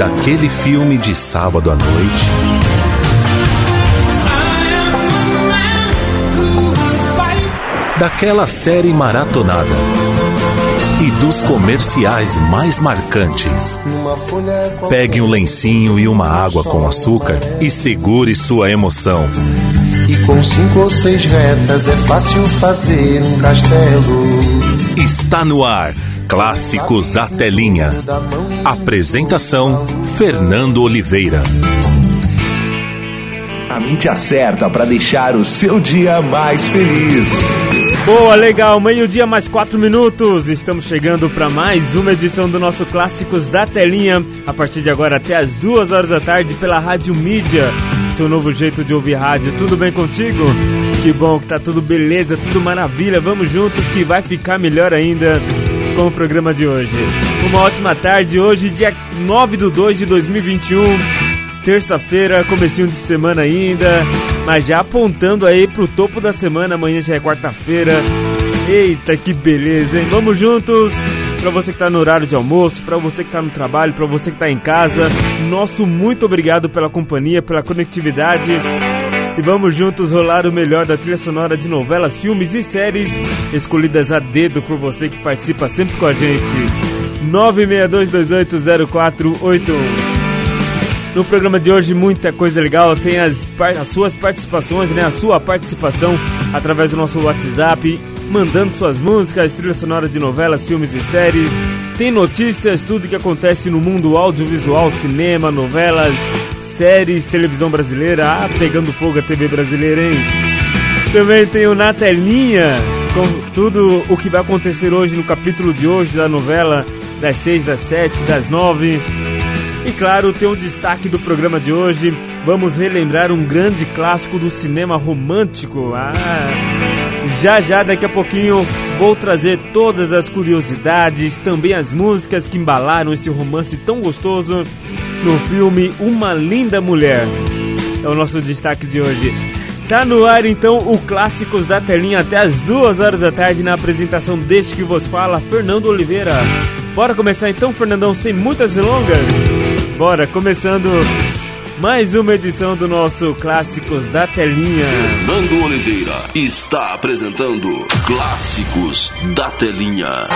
Daquele filme de sábado à noite. Daquela série maratonada. E dos comerciais mais marcantes. Pegue um lencinho e uma água com açúcar e segure sua emoção. E com cinco ou seis retas é fácil fazer um castelo. Está no ar. Clássicos da Telinha. Apresentação: Fernando Oliveira. A mídia certa para deixar o seu dia mais feliz. Boa, legal, meio-dia mais quatro minutos. Estamos chegando para mais uma edição do nosso Clássicos da Telinha. A partir de agora até as duas horas da tarde pela Rádio Mídia. Seu novo jeito de ouvir rádio. Tudo bem contigo? Que bom que tá tudo beleza, tudo maravilha. Vamos juntos que vai ficar melhor ainda com o programa de hoje. Uma ótima tarde, hoje dia 9 de 2 de 2021. Terça-feira, comecinho de semana ainda, mas já apontando aí pro topo da semana, amanhã já é quarta-feira. Eita, que beleza, hein? Vamos juntos! Pra você que tá no horário de almoço, pra você que tá no trabalho, pra você que tá em casa, nosso muito obrigado pela companhia, pela conectividade. E vamos juntos rolar o melhor da trilha sonora de novelas, filmes e séries escolhidas a dedo por você que participa sempre com a gente. 962280481. No programa de hoje, muita coisa legal. Tem as, as suas participações, né? A sua participação através do nosso WhatsApp, mandando suas músicas, trilhas sonoras de novelas, filmes e séries. Tem notícias, tudo que acontece no mundo audiovisual, cinema, novelas, séries, televisão brasileira. Ah, pegando fogo a TV brasileira, hein? Também tem o Na Telinha, com tudo o que vai acontecer hoje no capítulo de hoje da novela, das 6, das 7, das 9. E claro, tem o destaque do programa de hoje. Vamos relembrar um grande clássico do cinema romântico. Ah, já já, daqui a pouquinho, vou trazer todas as curiosidades, também as músicas que embalaram esse romance tão gostoso no filme Uma Linda Mulher. É o nosso destaque de hoje. Tá no ar então o Clássicos da Telinha até as duas horas da tarde na apresentação deste que vos fala, Fernando Oliveira. Bora começar então, Fernandão, sem muitas delongas? Bora, começando mais uma edição do nosso Clássicos da Telinha. Fernando Oliveira está apresentando Clássicos da Telinha.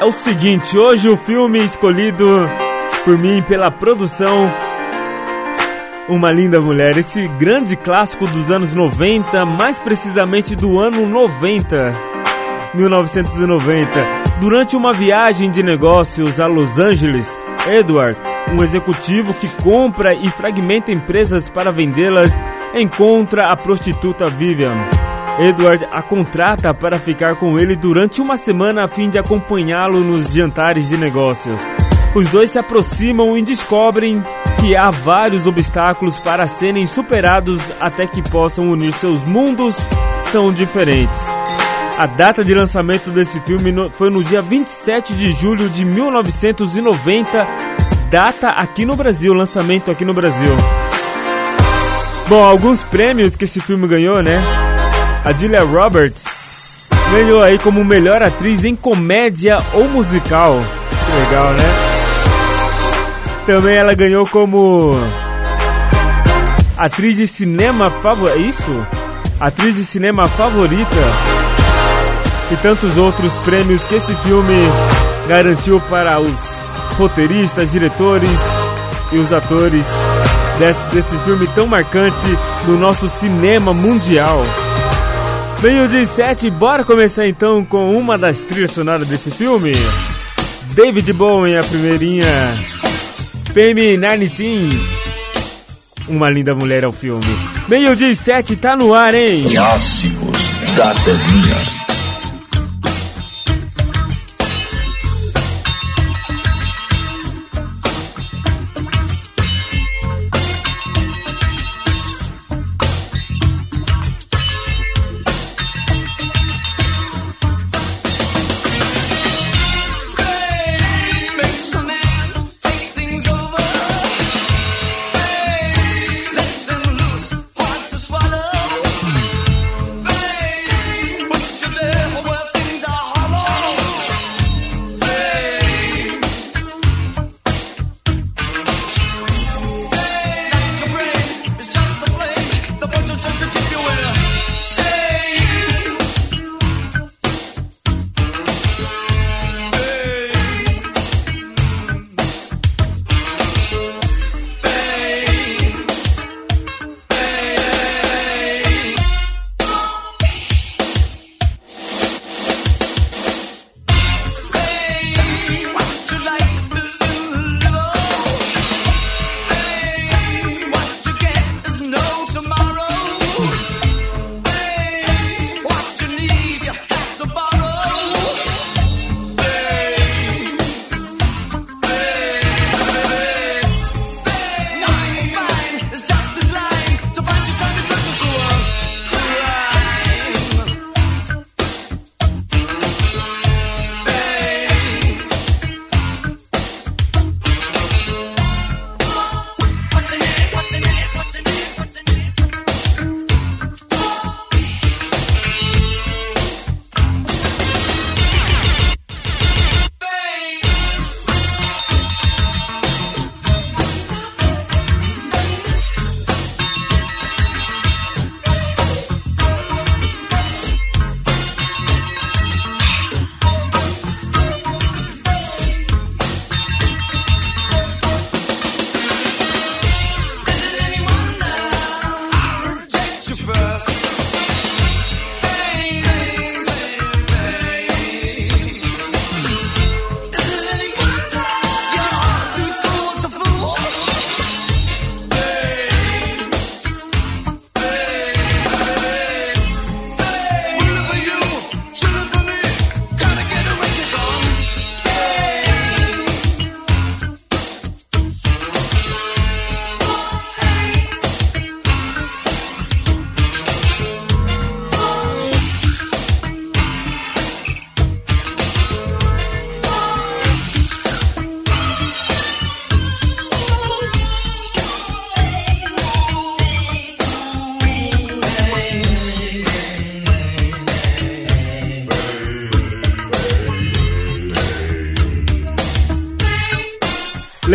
É o seguinte, hoje o filme escolhido por mim pela produção Uma Linda Mulher, esse grande clássico dos anos 90, mais precisamente do ano 90, 1990. Durante uma viagem de negócios a Los Angeles, Edward, um executivo que compra e fragmenta empresas para vendê-las, encontra a prostituta Vivian. Edward a contrata para ficar com ele durante uma semana a fim de acompanhá-lo nos jantares de negócios. Os dois se aproximam e descobrem que há vários obstáculos para serem superados até que possam unir seus mundos tão diferentes. A data de lançamento desse filme foi no dia 27 de julho de 1990, data aqui no Brasil, lançamento aqui no Brasil. Bom, alguns prêmios que esse filme ganhou, né? A Julia Roberts ganhou aí como melhor atriz em comédia ou musical. Que legal, né? Também ela ganhou como atriz de cinema favorita. Isso? Atriz de cinema favorita. E tantos outros prêmios que esse filme garantiu para os roteiristas, diretores e os atores desse, desse filme tão marcante no nosso cinema mundial. Meio de sete, bora começar então com uma das trilhas sonoras desse filme. David Bowie, a primeirinha. Fame 19. Uma linda mulher ao filme. Meio de sete, tá no ar, hein? Clássicos da Telinha.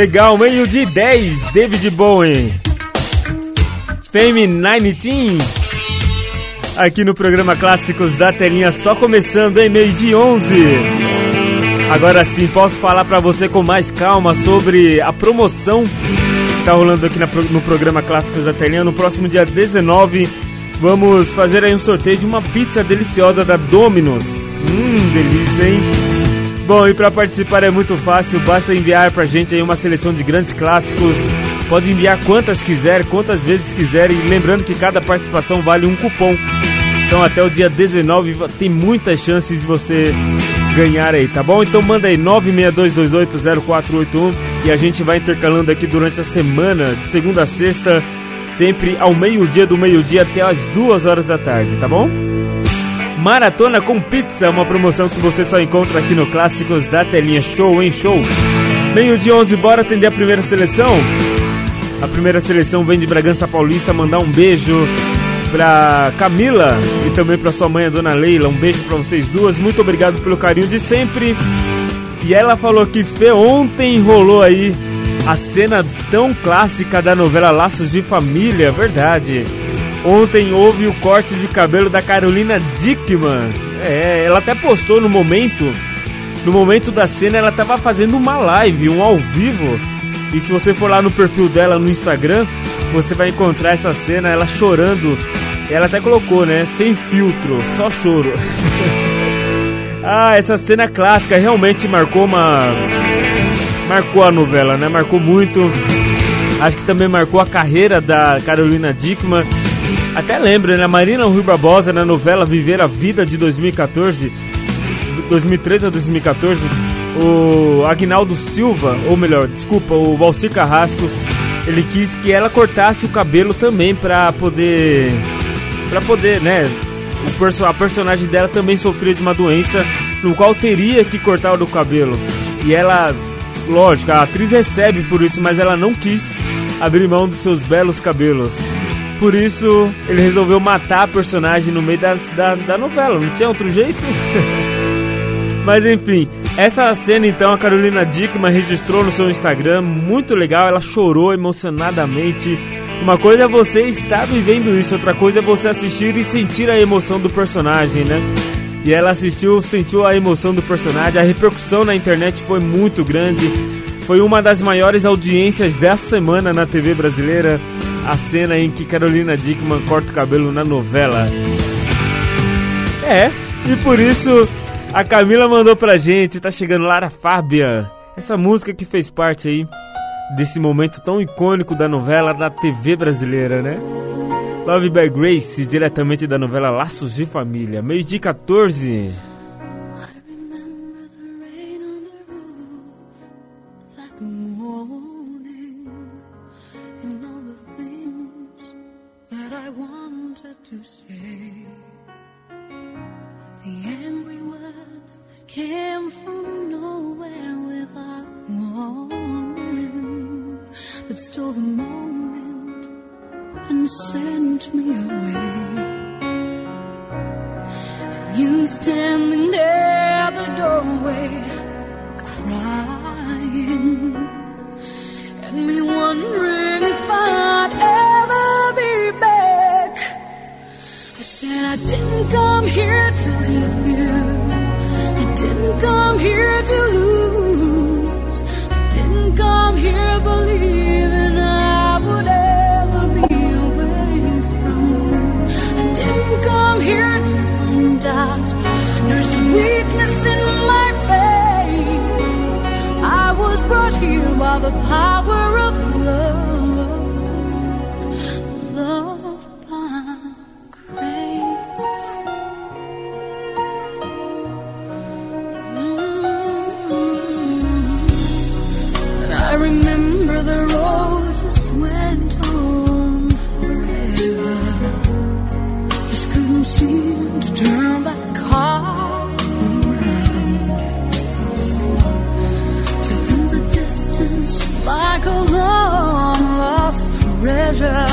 Legal, meio de 10, David Bowie. Fame 19 aqui no programa Clássicos da Telinha, só começando em meio de 11. Agora sim, posso falar para você com mais calma sobre a promoção que tá rolando aqui no programa Clássicos da Telinha. No próximo dia 19, vamos fazer aí um sorteio de uma pizza deliciosa da Domino's. Hum, delícia, hein? Bom, e para participar é muito fácil, basta enviar pra gente aí uma seleção de grandes clássicos Pode enviar quantas quiser, quantas vezes quiser. E lembrando que cada participação vale um cupom. Então até o dia 19 tem muitas chances de você ganhar aí, tá bom? Então manda aí 962280481 e a gente vai intercalando aqui durante a semana, de segunda a sexta, sempre ao meio-dia do meio-dia até as duas horas da tarde, tá bom? Maratona com Pizza, uma promoção que você só encontra aqui no Clássicos da Telinha Show em Show. Meio-dia 11, bora atender a primeira seleção? A primeira seleção vem de Bragança Paulista. Mandar um beijo pra Camila e também pra sua mãe, a dona Leila. Um beijo pra vocês duas. Muito obrigado pelo carinho de sempre. E ela falou que Fê, ontem rolou aí a cena tão clássica da novela Laços de Família, verdade. Ontem houve o corte de cabelo da Carolina Dickman. É, ela até postou no momento, no momento da cena, ela tava fazendo uma live, um ao vivo e se você for lá no perfil dela no Instagram, você vai encontrar essa cena, ela chorando. Ela até colocou, né? Sem filtro, só choro. ah, essa cena clássica realmente marcou uma. Marcou a novela, né? Marcou muito. Acho que também marcou a carreira da Carolina Dickman. Até lembra, né? Marina Rui Barbosa na novela Viver a Vida de 2014. 2013 a 2014 o Agnaldo Silva, ou melhor, desculpa, o Valcir Carrasco, ele quis que ela cortasse o cabelo também para poder para poder, né, perso a personagem dela também sofria de uma doença no qual teria que cortar o cabelo. E ela, lógico, a atriz recebe por isso, mas ela não quis abrir mão dos seus belos cabelos. Por isso, ele resolveu matar a personagem no meio da, da, da novela, não tinha outro jeito. mas enfim, essa cena então a Carolina Dickman registrou no seu Instagram, muito legal, ela chorou emocionadamente. Uma coisa é você estar vivendo isso, outra coisa é você assistir e sentir a emoção do personagem, né? E ela assistiu, sentiu a emoção do personagem, a repercussão na internet foi muito grande. Foi uma das maiores audiências dessa semana na TV brasileira, a cena em que Carolina Dickman corta o cabelo na novela. É, e por isso a Camila mandou pra gente, tá chegando Lara Fábia. Essa música que fez parte aí desse momento tão icônico da novela da TV brasileira, né? Love by Grace, diretamente da novela Laços de Família. Meio dia 14. Stole the moment and sent me away. And you standing there at the doorway, crying, and me wondering if I'd ever be back. I said I didn't come here to leave you I didn't come here to lose. I didn't come here believing the power treasure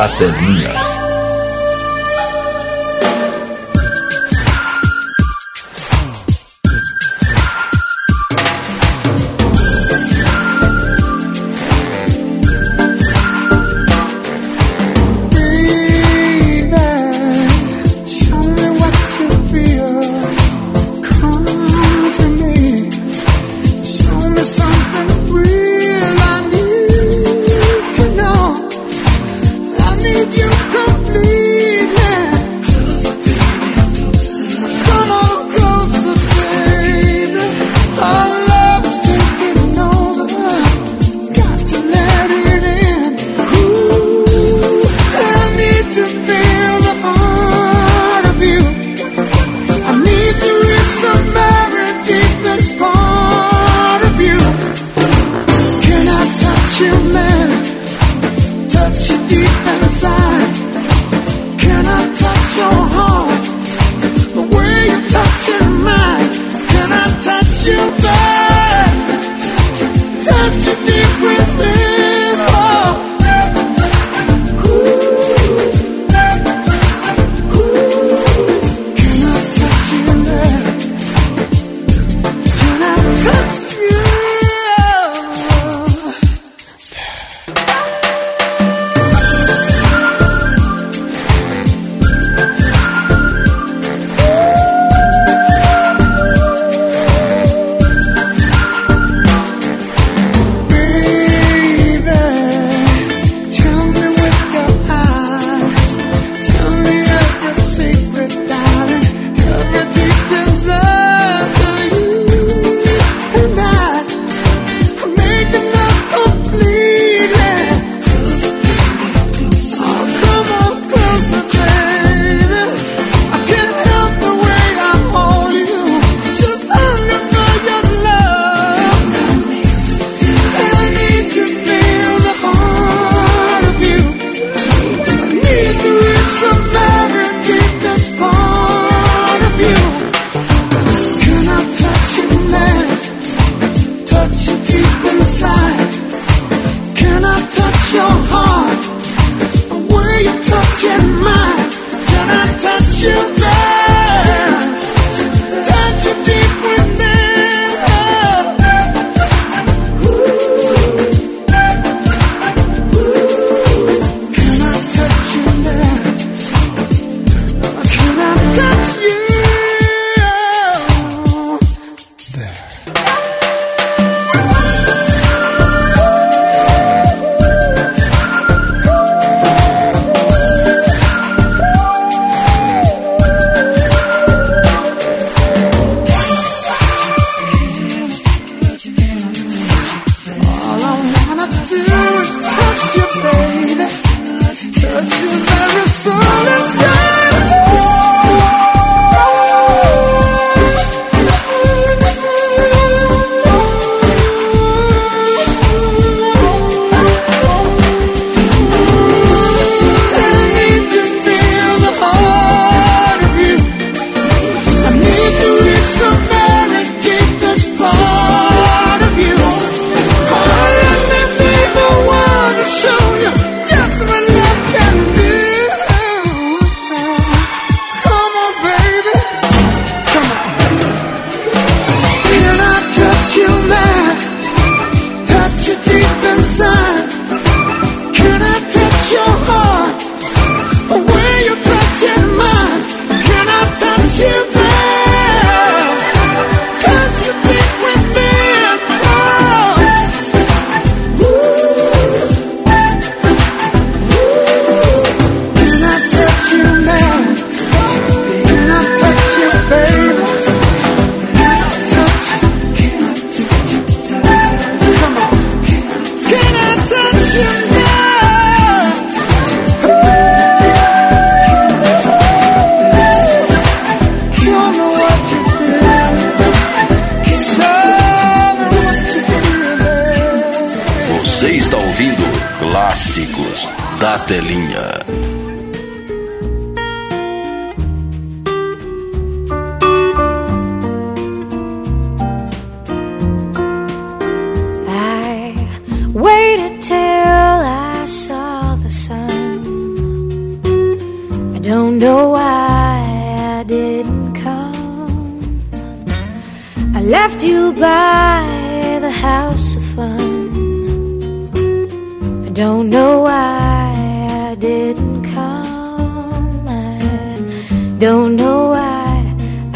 Clássicos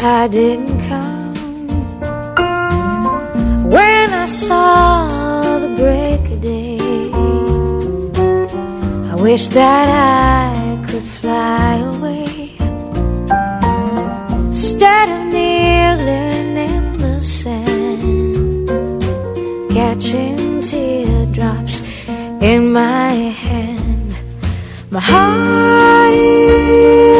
I didn't come. When I saw the break of day, I wish that I could fly away instead of kneeling in the sand, catching teardrops in my hand. My heart is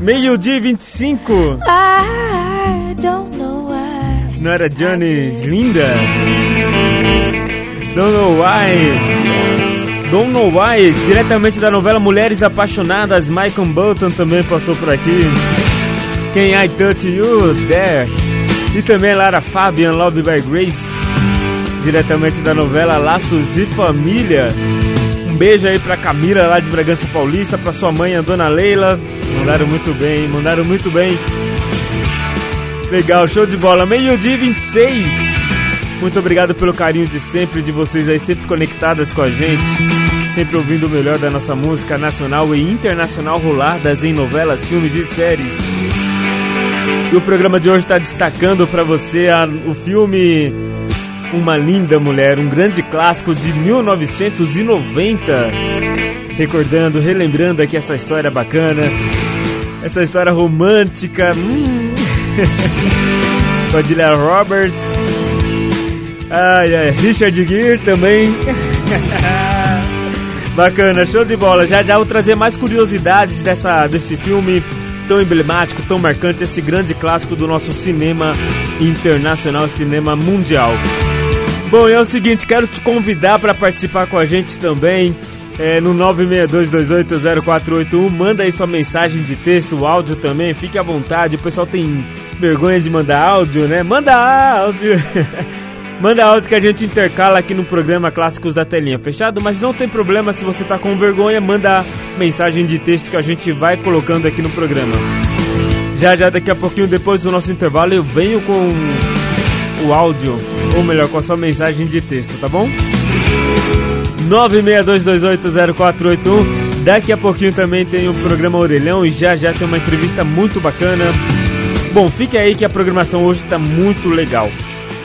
Meio-dia e 25. I don't know why. Não era Johnny's linda? Don't know why. Don't know why. Diretamente da novela Mulheres Apaixonadas, Michael Bolton também passou por aqui. Quem I Touch You There. E também Lara Fabian, Love by Grace. Diretamente da novela Laços de Família. Um beijo aí pra Camila lá de Bragança Paulista, pra sua mãe, a dona Leila. Mandaram muito bem, mandaram muito bem. Legal, show de bola. Meio-dia e 26. Muito obrigado pelo carinho de sempre, de vocês aí sempre conectadas com a gente. Sempre ouvindo o melhor da nossa música nacional e internacional roladas em novelas, filmes e séries. E o programa de hoje está destacando para você a- o filme Uma Linda Mulher, um grande clássico de 1990. Recordando, relembrando aqui essa história bacana, essa história romântica. Hum. Roberts. Ai, ai, Richard Gere também. Bacana, show de bola. Já já vou trazer mais curiosidades dessa, desse filme tão emblemático, tão marcante, esse grande clássico do nosso cinema internacional, cinema mundial. Bom, é o seguinte, quero te convidar para participar com a gente também é, no 962280481. Manda aí sua mensagem de texto, áudio também, fique à vontade. O pessoal tem vergonha de mandar áudio, né? Manda áudio! Manda áudio que a gente intercala aqui no programa Clássicos da Telinha, fechado? Mas não tem problema se você tá com vergonha, manda mensagem de texto que a gente vai colocando aqui no programa. Já já daqui a pouquinho depois do nosso intervalo eu venho com o áudio, ou melhor, com a sua mensagem de texto, tá bom? 962280481. Daqui a pouquinho também tem o programa Orelhão e já já tem uma entrevista muito bacana. Bom, fique aí que a programação hoje tá muito legal.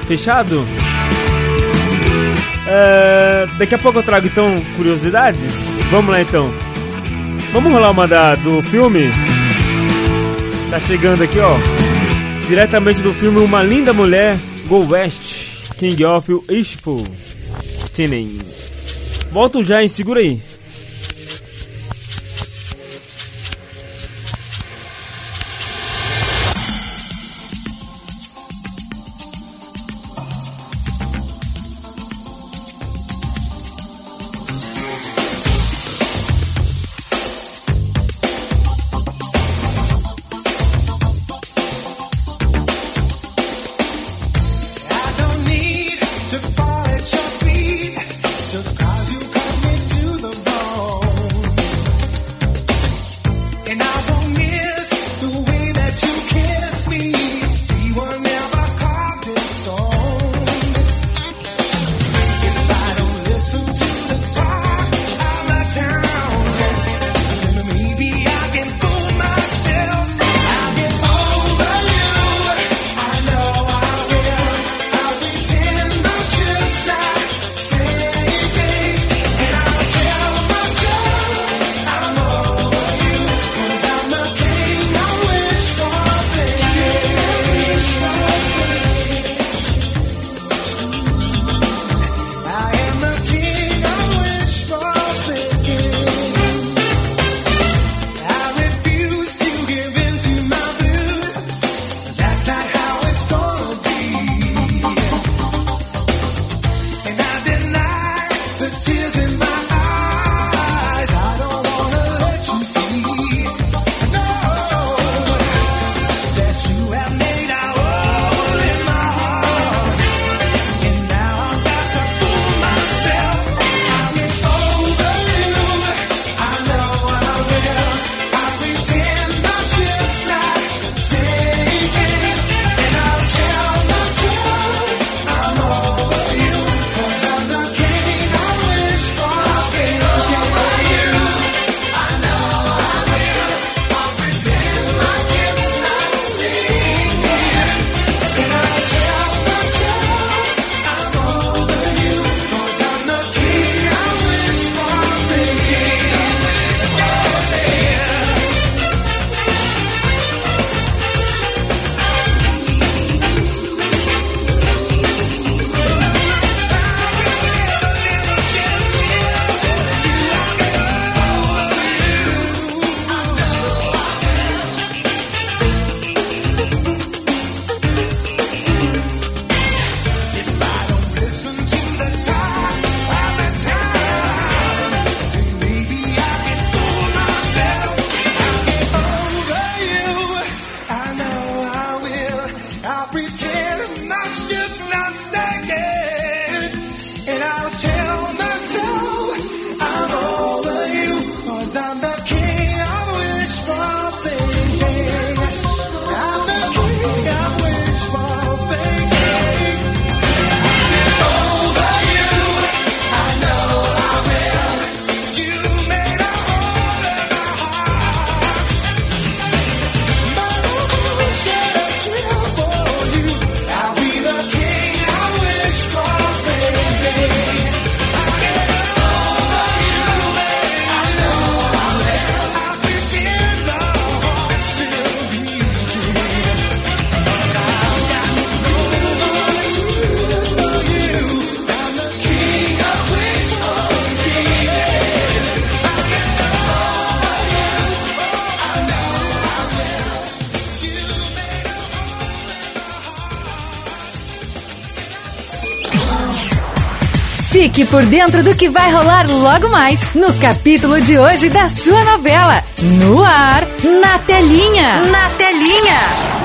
Fechado? É, daqui a pouco eu trago então curiosidades. Vamos lá então. Vamos rolar uma da, do filme? Tá chegando aqui, ó. Diretamente do filme Uma Linda Mulher, Go West, King of Ishful. Tinen. Volto já, hein? Segura aí. Fique por dentro do que vai rolar logo mais no capítulo de hoje da sua novela. No ar, na telinha. Na telinha.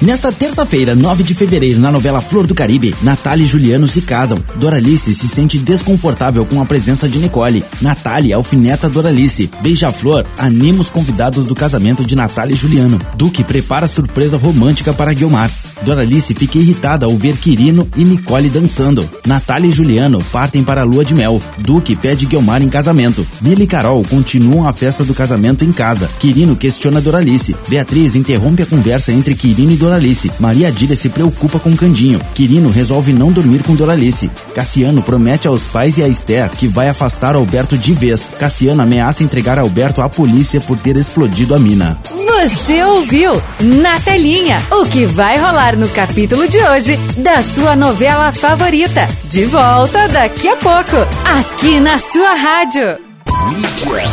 Nesta terça-feira, 9 de fevereiro, na novela Flor do Caribe, Natália e Juliano se casam. Doralice se sente desconfortável com a presença de Nicole. Natália alfineta Doralice. Beija-Flor anima os convidados do casamento de Natália e Juliano. Duque prepara surpresa romântica para Guilmar. Doralice fica irritada ao ver Quirino e Nicole dançando. Natália e Juliano partem para a lua de mel. Duque pede Guilmar em casamento. Billy e Carol continuam a festa do casamento em casa. Quirino questiona Doralice. Beatriz interrompe a conversa entre Quirino e Doralice. Maria Adília se preocupa com Candinho. Quirino resolve não dormir com Doralice. Cassiano promete aos pais e a Esther que vai afastar Alberto de vez. Cassiano ameaça entregar Alberto à polícia por ter explodido a mina. Você ouviu na telinha o que vai rolar no capítulo de hoje da sua novela favorita. De volta daqui a pouco, aqui na sua rádio.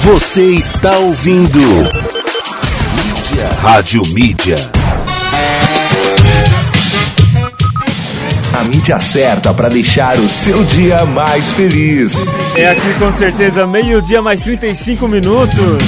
Você está ouvindo. Mídia. Rádio Mídia. A mídia certa para deixar o seu dia mais feliz. É aqui com certeza, meio-dia mais 35 minutos.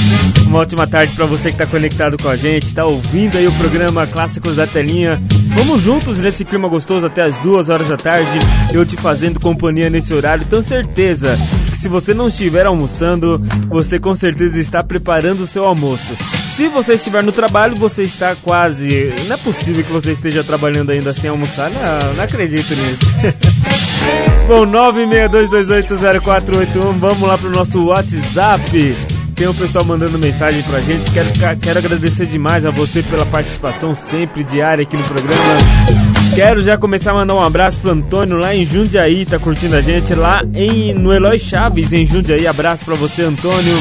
Uma ótima tarde para você que está conectado com a gente, está ouvindo aí o programa Clássicos da Telinha. Vamos juntos nesse clima gostoso até as duas horas da tarde, eu te fazendo companhia nesse horário. Tenho certeza que se você não estiver almoçando, você com certeza está preparando o seu almoço. Se você estiver no trabalho, você está quase. Não é possível que você esteja trabalhando ainda sem almoçar. Não, não acredito nisso. Bom, 962280481, vamos lá pro nosso WhatsApp. Tem o pessoal mandando mensagem pra gente. Quero, quero agradecer demais a você pela participação sempre diária aqui no programa. Quero já começar a mandar um abraço pro Antônio lá em Jundiaí, tá curtindo a gente lá em no Eloy Chaves em Jundiaí. Abraço pra você, Antônio.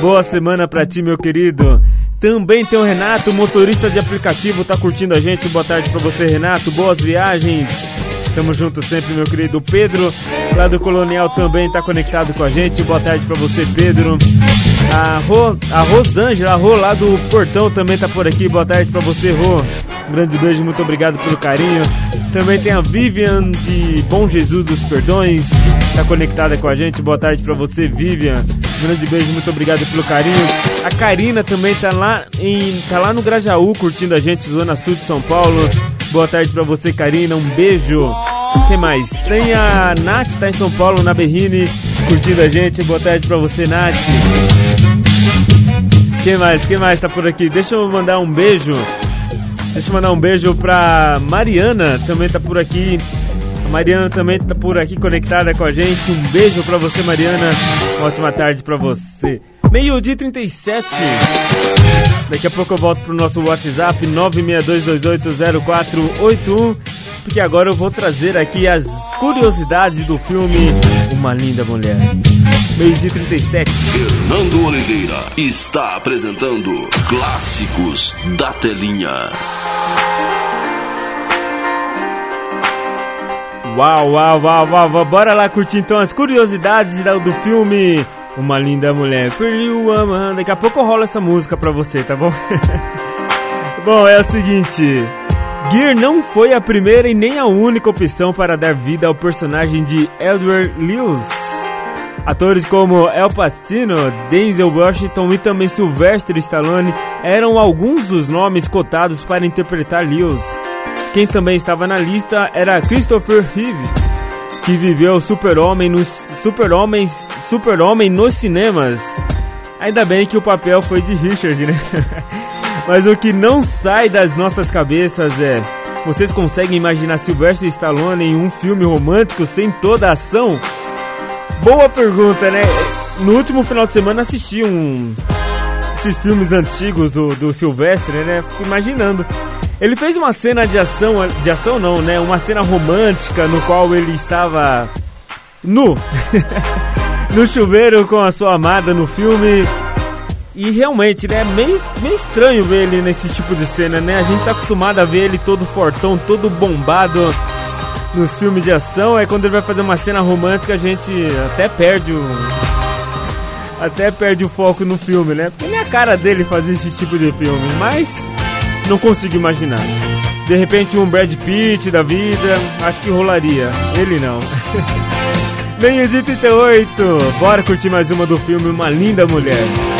Boa semana pra ti, meu querido. Também tem o Renato, motorista de aplicativo, tá curtindo a gente. Boa tarde pra você, Renato. Boas viagens. Tamo junto sempre, meu querido Pedro, lá do Colonial também tá conectado com a gente. Boa tarde pra você, Pedro. A, Ro, a Rosângela, a Rô lá do Portão também tá por aqui. Boa tarde pra você, Rô. Um grande beijo, muito obrigado pelo carinho. Também tem a Vivian de Bom Jesus dos Perdões, tá conectada com a gente. Boa tarde pra você, Vivian. Um grande beijo, muito obrigado pelo carinho. A Karina também tá lá em tá lá no Grajaú curtindo a gente, Zona Sul de São Paulo. Boa tarde pra você, Karina. Um beijo. Quem mais? Tem a Nath, tá em São Paulo, na Berrine, curtindo a gente. Boa tarde pra você, Nath. Quem mais? Quem mais tá por aqui? Deixa eu mandar um beijo. Deixa eu mandar um beijo pra Mariana, também tá por aqui. A Mariana também tá por aqui conectada com a gente. Um beijo pra você, Mariana. Uma ótima tarde pra você. Meio-dia e 37. Daqui a pouco eu volto pro nosso WhatsApp 962280481. Porque agora eu vou trazer aqui as curiosidades do filme Uma Linda Mulher. Meio-dia e 37. Fernando Oliveira está apresentando Clássicos da Telinha. Uau, uau, uau, uau, uau. Bora lá curtir então as curiosidades da- do filme Uma Linda Mulher. Daqui a pouco rola essa música pra você, tá bom? bom, é o seguinte. Gear não foi a primeira e nem a única opção para dar vida ao personagem de Edward Lewis. Atores como El Pacino, Denzel Washington e também Sylvester Stallone eram alguns dos nomes cotados para interpretar Lewis. Quem também estava na lista era Christopher Reeve, que viveu Super-Homem nos Super-Homens, Super-Homem nos cinemas. Ainda bem que o papel foi de Richard, né? Mas o que não sai das nossas cabeças é: vocês conseguem imaginar Sylvester Stallone em um filme romântico sem toda a ação? Boa pergunta, né? No último final de semana assisti um esses filmes antigos do, do Sylvester, né? Fico imaginando. Ele fez uma cena de ação, de ação não, né? Uma cena romântica no qual ele estava nu, no chuveiro com a sua amada no filme. E realmente, né? Meio, meio estranho ver ele nesse tipo de cena, né? A gente tá acostumado a ver ele todo fortão, todo bombado nos filmes de ação. Aí quando ele vai fazer uma cena romântica, a gente até perde o. Até perde o foco no filme, né? Porque nem a cara dele fazer esse tipo de filme, mas não consigo imaginar. De repente um Brad Pitt da vida, acho que rolaria. Ele não. Meio de 38. Bora curtir mais uma do filme Uma Linda Mulher.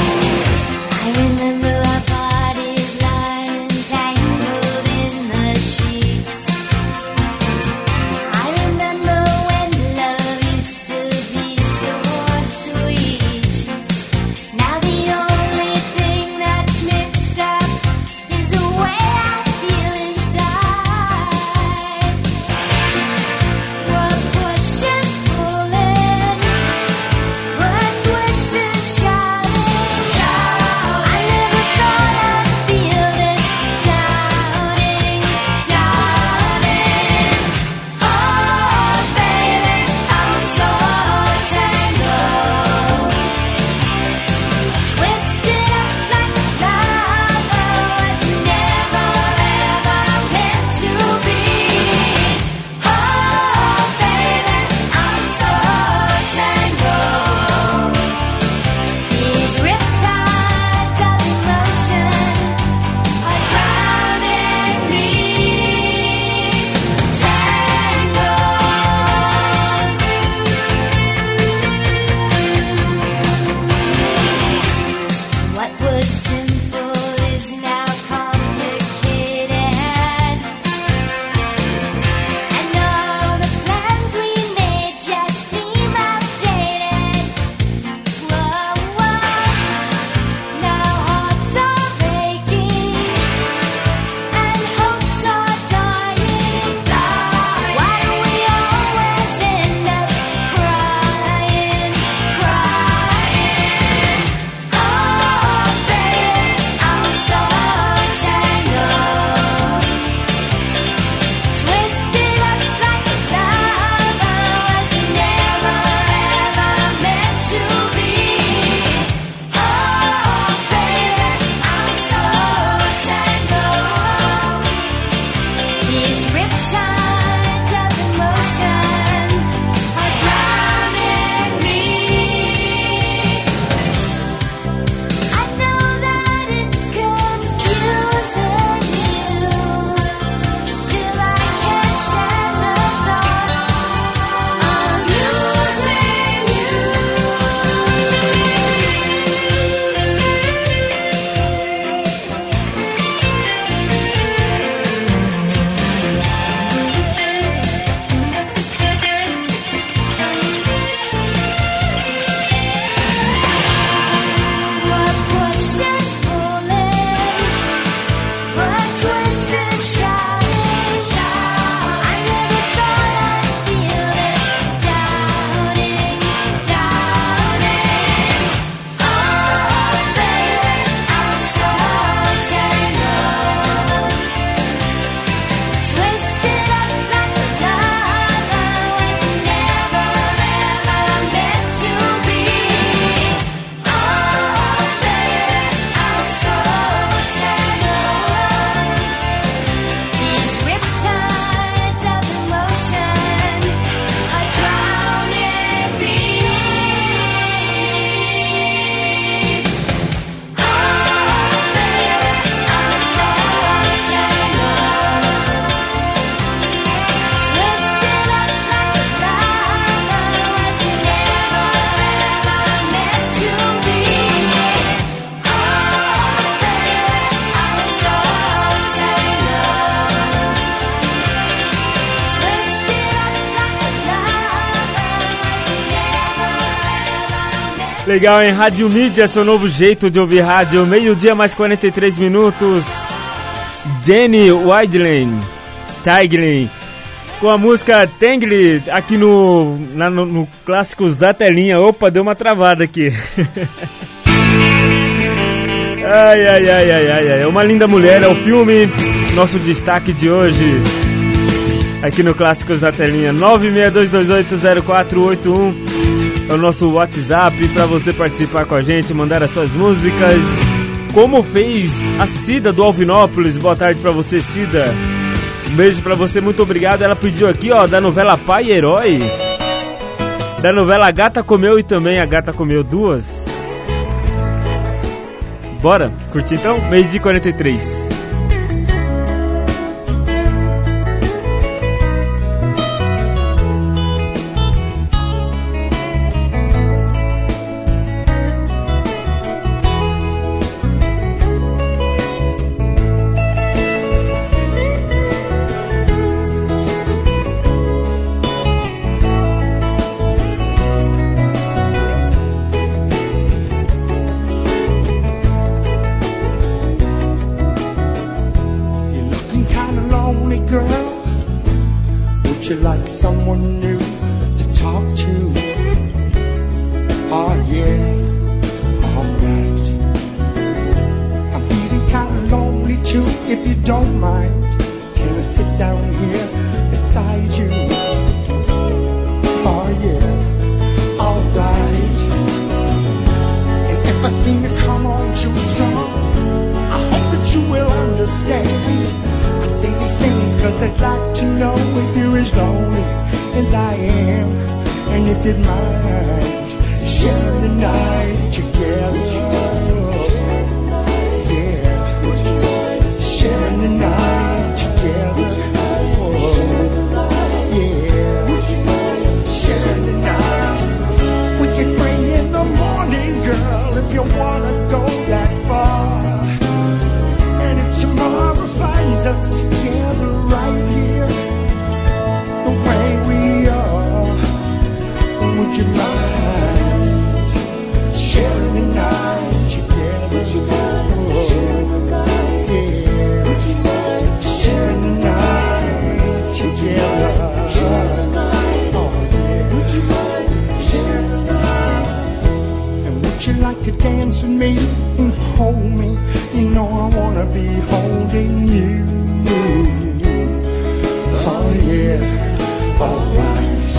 Legal, hein? Rádio Mídia, seu novo jeito de ouvir rádio. Meio-dia mais 43 minutos. Jenny Widlane, Tiglin, com a música Tangle aqui no, na, no, no Clássicos da Telinha. Opa, deu uma travada aqui. ai, ai, ai, ai, ai, ai. Uma linda mulher é o filme. Nosso destaque de hoje aqui no Clássicos da Telinha 962280481 é o nosso WhatsApp para você participar com a gente, mandar as suas músicas. Como fez a Cida do Alvinópolis. Boa tarde para você, Cida. Um beijo para você, muito obrigado. Ela pediu aqui, ó, da novela Pai e Herói. Da novela Gata Comeu e também A Gata Comeu Duas. Bora curtir então? Meio de 43. Me and hold me? You know I wanna be holding you. Oh yeah, alright.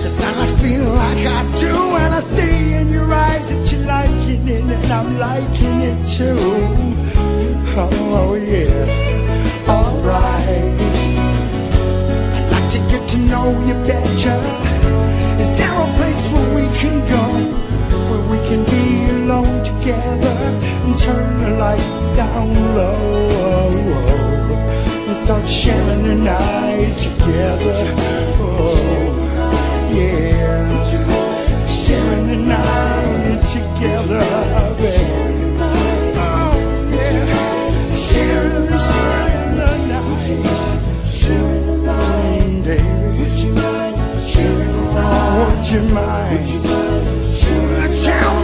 Cause I feel like I do and I see in your eyes that you're liking it and I'm liking it too. Oh, oh yeah, alright. I'd like to get to know you better. Is there a place where we can go? Where we can be together and turn the lights down low and start sharing the night together. Oh, yeah. Sharing the night together, baby. Oh, yeah. Sharing, sharing the night. Sharing the night, baby. Would you mind sharing the night? Would you mind? Tell me, would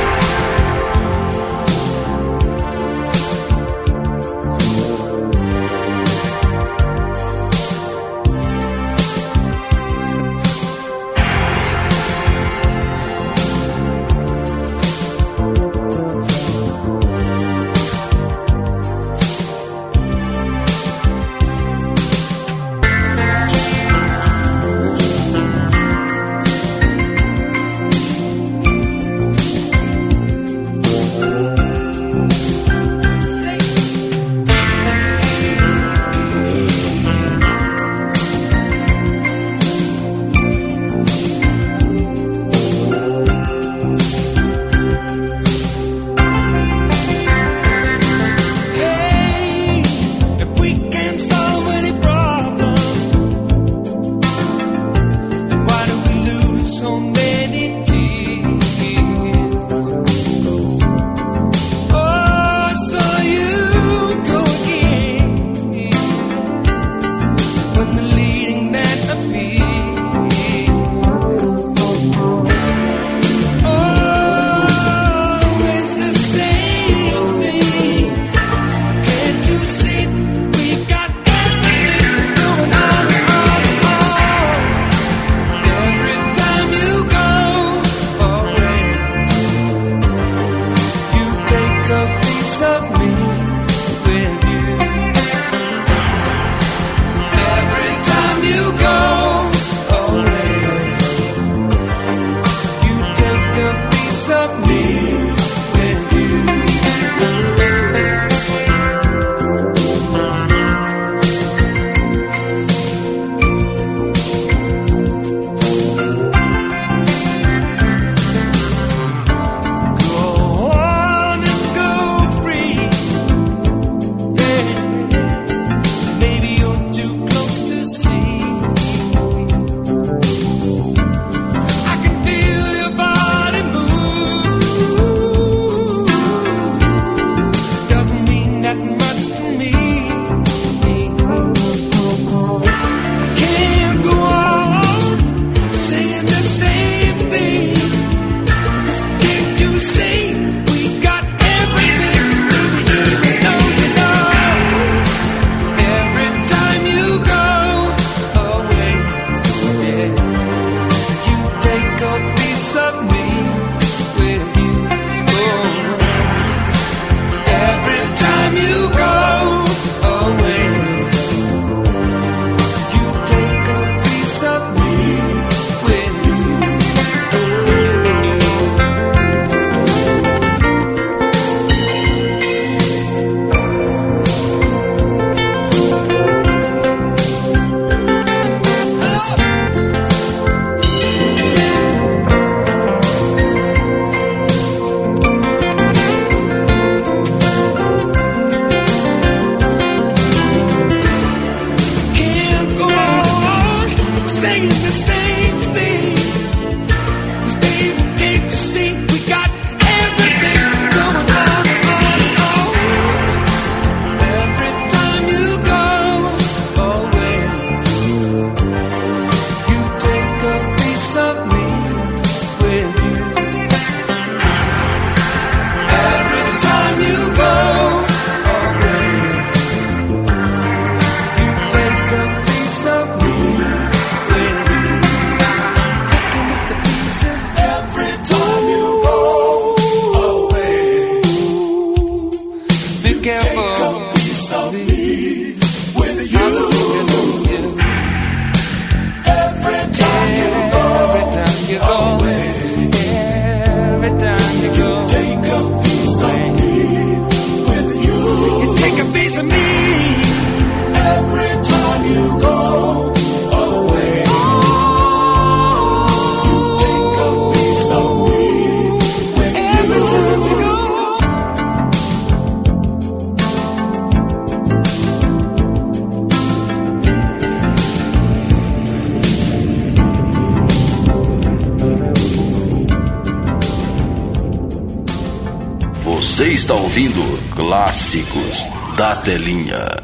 Telinha.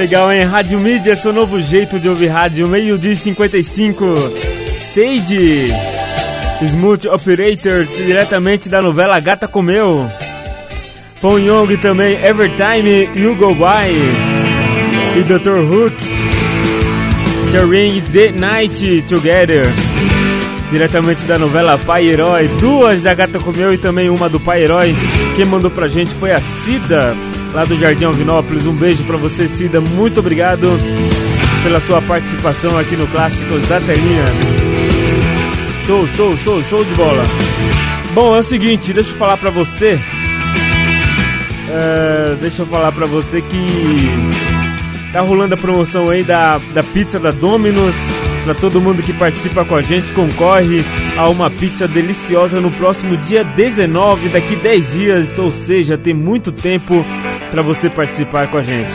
Legal, hein? Rádio Mídia, seu novo jeito de ouvir rádio, meio-dia 55. Sage, Smooth Operator, diretamente da novela Gata Comeu. Pon Young também, Evertime, You Go By. E Dr. Hook, Ring, The Night Together. Diretamente da novela Pai Herói. Duas da Gata Comeu e também uma do Pai Herói. Quem mandou pra gente foi a Cida lá do Jardim Alvinópolis. Um beijo para você, Cida. Muito obrigado pela sua participação aqui no Clássicos da Telinha. Show, show, show, show de bola. Bom, é o seguinte, deixa eu falar pra você. Uh, deixa eu falar pra você que tá rolando a promoção aí da, da pizza da Domino's. Pra todo mundo que participa com a gente, concorre a uma pizza deliciosa no próximo dia 19, daqui 10 dias, ou seja, tem muito tempo para você participar com a gente.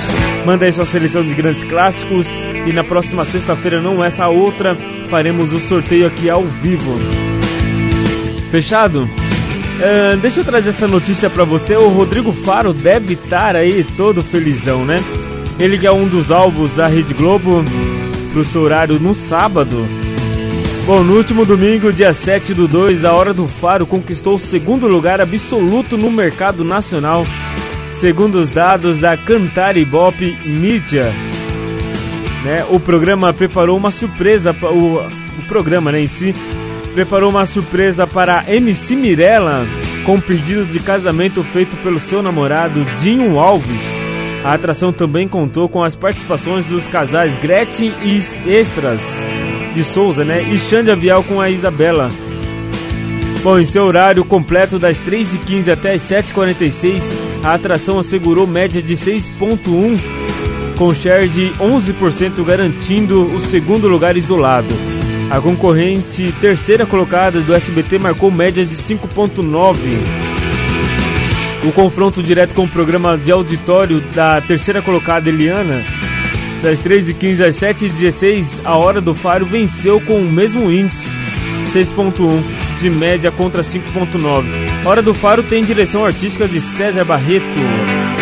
Manda aí sua seleção de grandes clássicos E na próxima sexta-feira, não essa outra, faremos o sorteio aqui ao vivo. Fechado? Uh, deixa eu trazer essa notícia para você. O Rodrigo Faro deve estar aí todo felizão, né? Ele que é um dos alvos da Rede Globo pro seu horário no sábado. Bom, no último domingo, dia 7 do 2, a Hora do Faro conquistou o segundo lugar absoluto no mercado nacional, segundo os dados da Cantar Ibope Mídia. Né, o programa preparou uma surpresa, o, o programa né, em si preparou uma surpresa para MC Mirella com pedido de casamento feito pelo seu namorado Dinho Alves. A atração também contou com as participações dos casais Gretchen e Extras de Souza, né? E Xande Avial com a Isabela. Bom, em seu horário completo das 3h15 até as 7h46, a atração assegurou média de 6.1, com share de 11% garantindo o segundo lugar isolado. A concorrente terceira colocada do SBT marcou média de 5,9. O confronto direto com o programa de auditório da terceira colocada Eliana, das 3h15 às 7h16, a Hora do Faro venceu com o mesmo índice, 6,1 de média contra 5,9. Hora do Faro tem direção artística de César Barreto.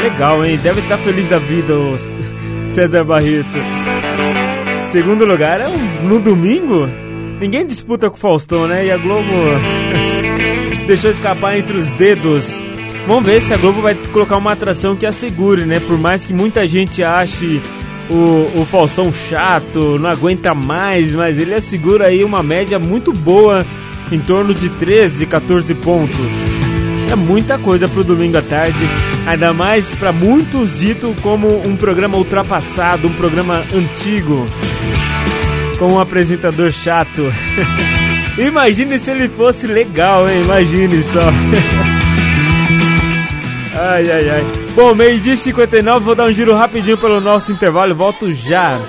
Legal, hein? Deve estar feliz da vida o César Barreto. Segundo lugar, é no domingo, ninguém disputa com o Faustão, né? E a Globo deixou escapar entre os dedos. Vamos ver se a Globo vai colocar uma atração que assegure, né? Por mais que muita gente ache o, o Faustão chato, não aguenta mais, mas ele assegura aí uma média muito boa, em torno de 13, 14 pontos. É muita coisa pro domingo à tarde, ainda mais para muitos dito como um programa ultrapassado, um programa antigo com um apresentador chato. Imagine se ele fosse legal, hein? Imagine só. ai, ai, ai. Bom, meio-dia 59, vou dar um giro rapidinho pelo nosso intervalo. Volto já.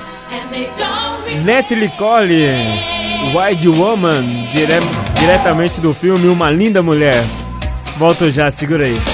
Natalie Cole, Wide Woman, dire diretamente do filme Uma Linda Mulher. Volto já, segura aí.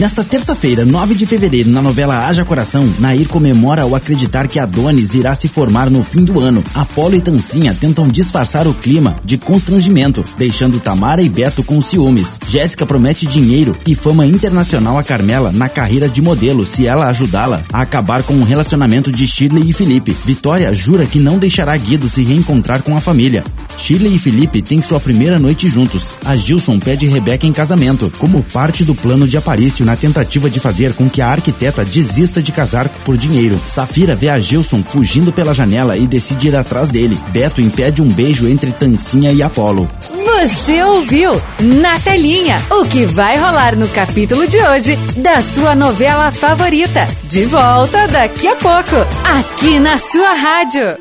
Nesta terça-feira, 9 de fevereiro, na novela Haja Coração, Nair comemora ao acreditar que Adonis irá se formar no fim do ano. Apolo e Tancinha tentam disfarçar o clima de constrangimento, deixando Tamara e Beto com ciúmes. Jéssica promete dinheiro e fama internacional a Carmela na carreira de modelo se ela ajudá-la a acabar com o relacionamento de Shirley e Felipe. Vitória jura que não deixará Guido se reencontrar com a família. Shirley e Felipe têm sua primeira noite juntos. A Gilson pede Rebeca em casamento, como parte do plano de Aparício na tentativa de fazer com que a arquiteta desista de casar por dinheiro. Safira vê a Gilson fugindo pela janela e decide ir atrás dele. Beto impede um beijo entre Tancinha e Apolo. Você ouviu na telinha o que vai rolar no capítulo de hoje da sua novela favorita. De volta daqui a pouco, aqui na sua rádio.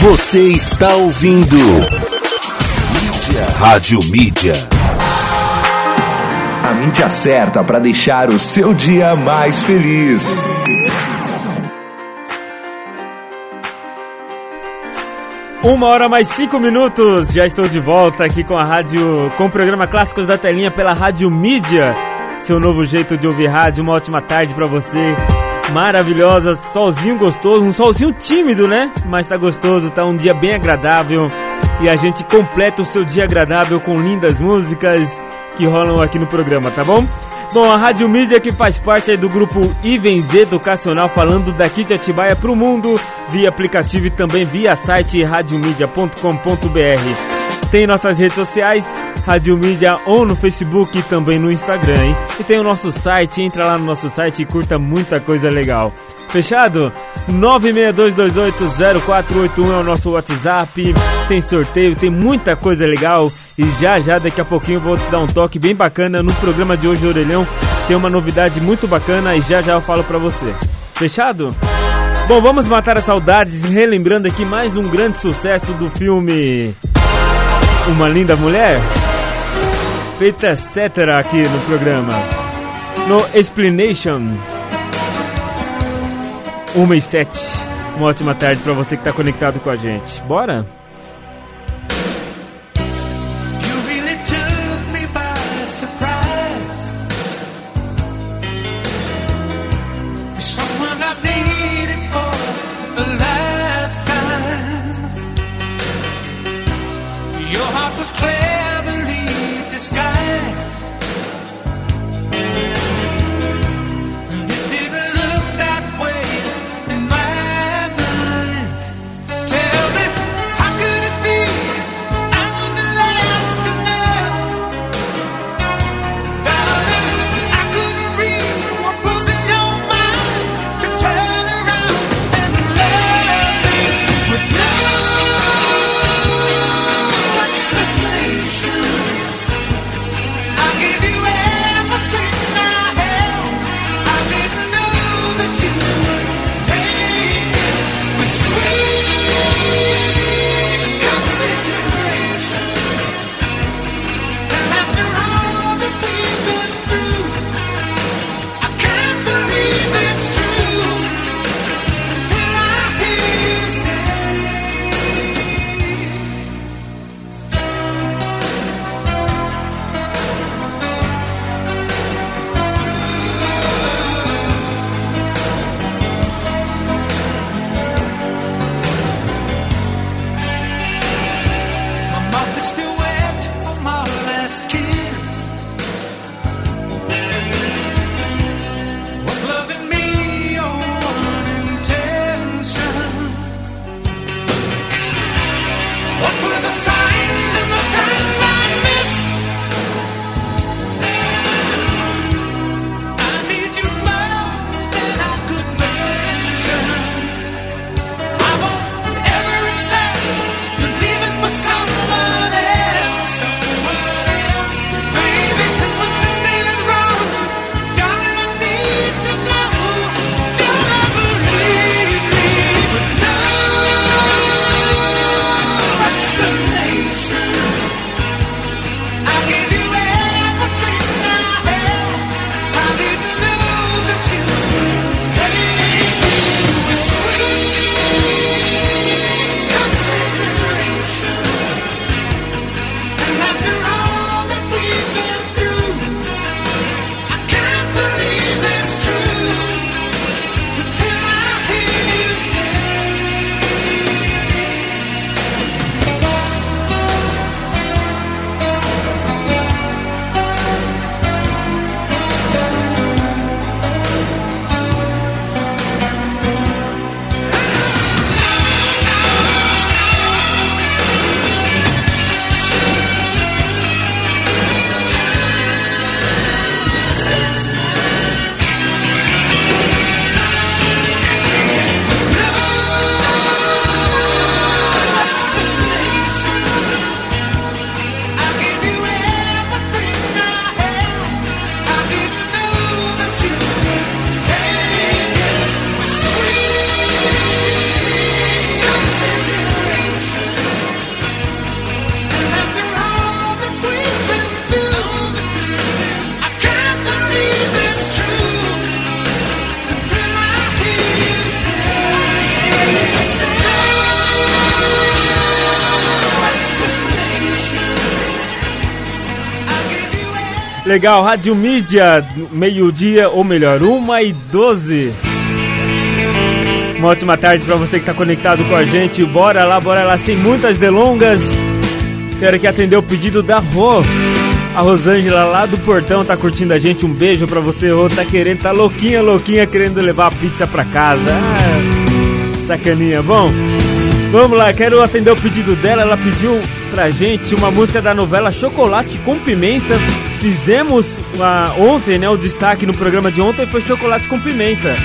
Você está ouvindo. Mídia. Rádio Mídia. A mídia certa para deixar o seu dia mais feliz. Uma hora mais cinco minutos, já estou de volta aqui com a rádio, com o programa Clássicos da Telinha pela Rádio Mídia. Seu novo jeito de ouvir rádio, uma ótima tarde para você. Maravilhosa, solzinho gostoso, um solzinho tímido, né? Mas tá gostoso, tá um dia bem agradável. E a gente completa o seu dia agradável com lindas músicas que rolam aqui no programa, tá bom? Bom, a Rádio Mídia que faz parte do grupo Ivens Educacional, falando daqui de Atibaia para o mundo, via aplicativo e também via site radiomedia.com.br. Tem nossas redes sociais, Rádio Mídia ou no Facebook e também no Instagram, hein? E tem o nosso site, entra lá no nosso site e curta muita coisa legal. Fechado? 962280481 é o nosso WhatsApp. Tem sorteio, tem muita coisa legal. E já já, daqui a pouquinho, vou te dar um toque bem bacana no programa de hoje, Orelhão. Tem uma novidade muito bacana e já já eu falo pra você. Fechado? Bom, vamos matar as saudades, relembrando aqui mais um grande sucesso do filme Uma Linda Mulher. Feita etc. aqui no programa. No Explanation. 1 e 7. Uma ótima tarde pra você que tá conectado com a gente. Bora? Legal, Rádio Mídia, meio-dia, ou melhor, 1 e 12. Uma ótima tarde para você que está conectado com a gente. Bora lá, bora lá, sem muitas delongas. Quero aqui atender o pedido da Rô. A Rosângela lá do portão tá curtindo a gente. Um beijo pra você, Rô. Tá querendo, tá louquinha, louquinha, querendo levar a pizza pra casa. Ah, sacaninha. Bom, vamos lá, quero atender o pedido dela. Ela pediu pra gente uma música da novela Chocolate com Pimenta. Fizemos uh, ontem, né? O destaque no programa de ontem foi Chocolate com Pimenta.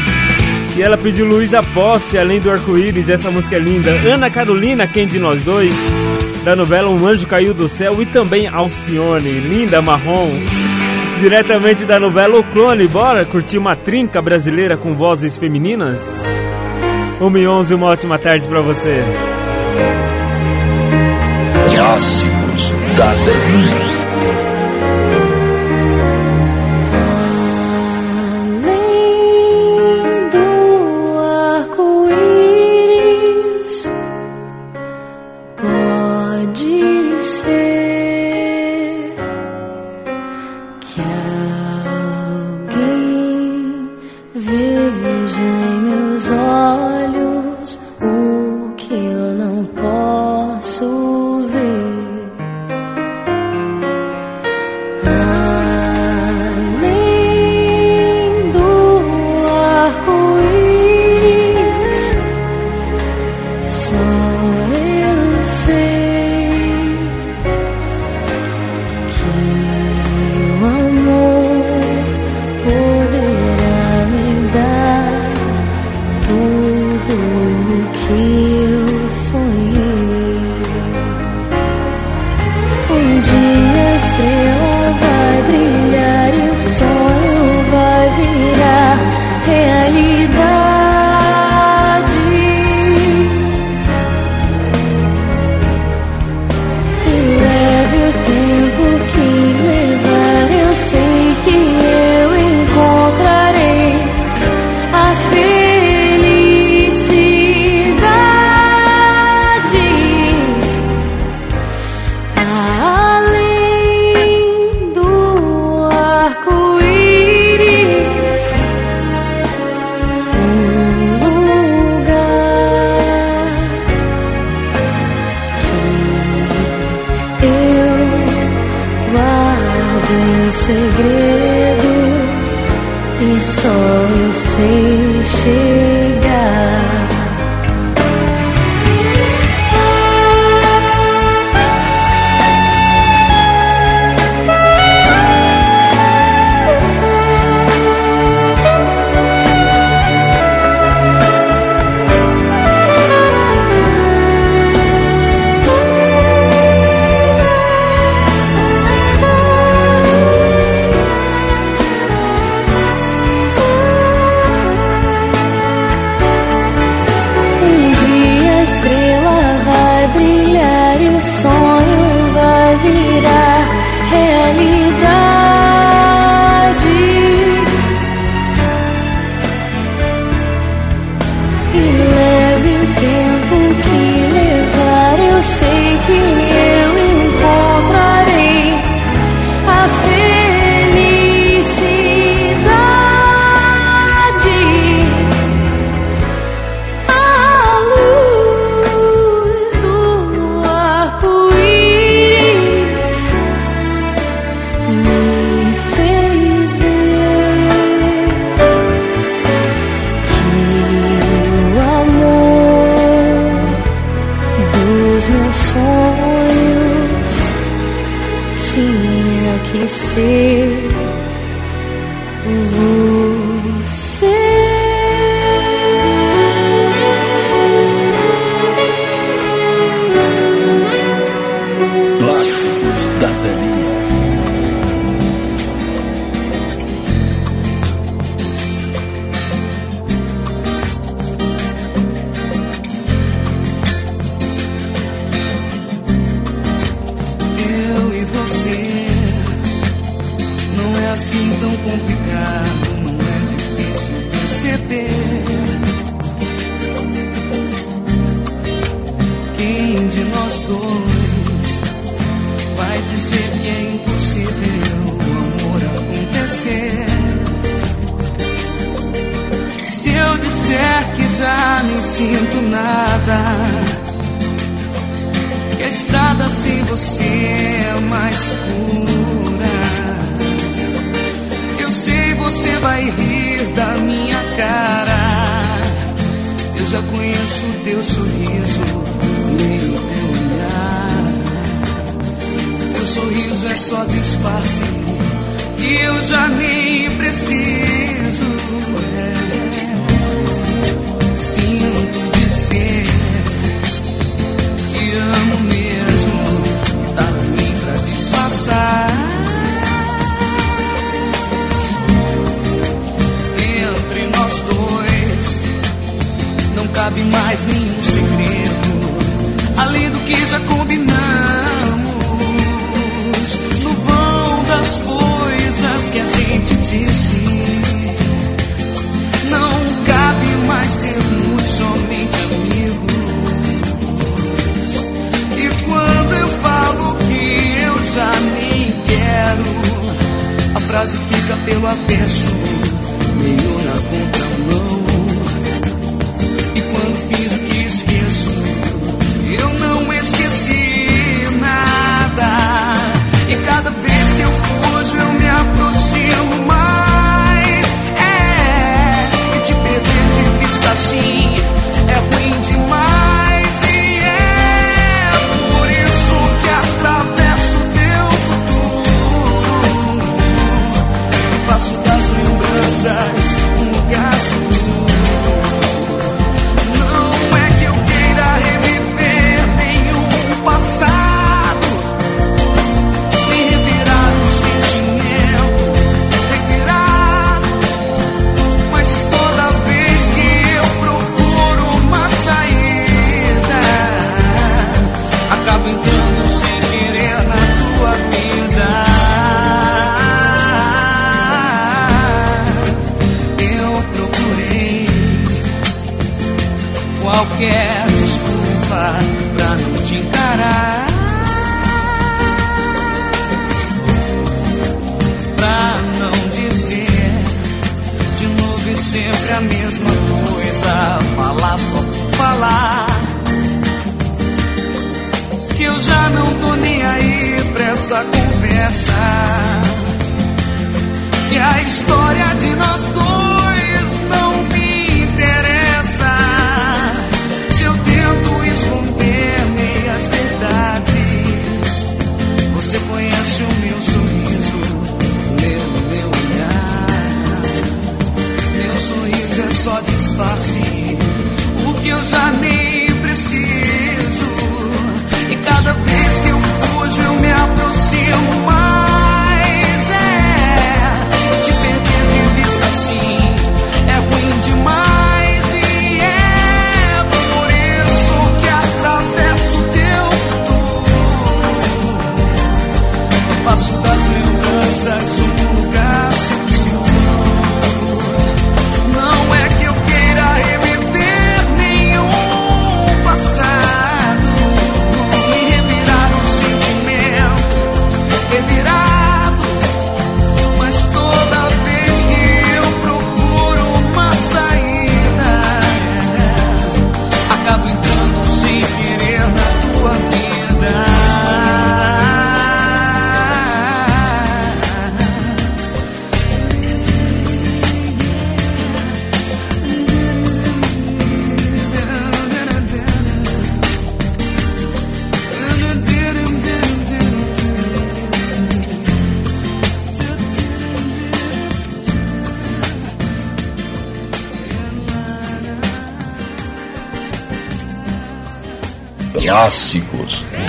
E ela pediu Luísa Posse, além do arco-íris, essa música é linda. Ana Carolina, quem de nós dois? Da novela Um Anjo Caiu do Céu e também Alcione, linda marrom. Diretamente da novela O Clone, bora curtir uma trinca brasileira com vozes femininas? 1 e 11, uma ótima tarde pra você. Clássicos da telinha.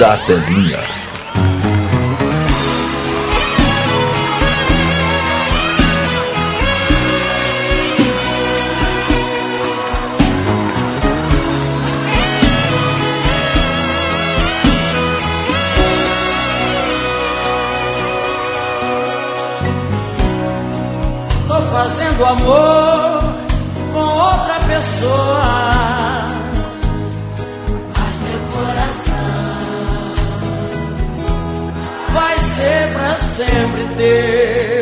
da fazendo amor com outra pessoa. sempre ter.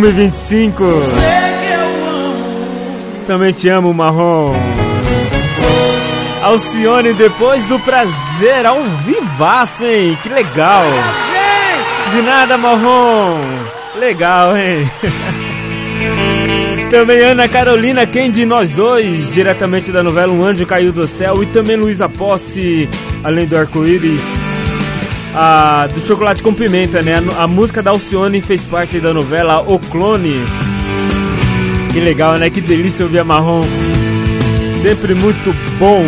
1 e 25 Também te amo, Marrom. Alcione, depois do prazer, ao vivaço, hein? Que legal! De nada, Marrom! Legal, hein? também Ana Carolina, quem de nós dois? Diretamente da novela Um Anjo Caiu do Céu. E também Luísa Posse, além do arco-íris a, do Chocolate com Pimenta, né? A, a, música da Alcione fez parte da novela O Clone. Que legal, né? Que delícia ouvir a Marrom. Sempre muito bom.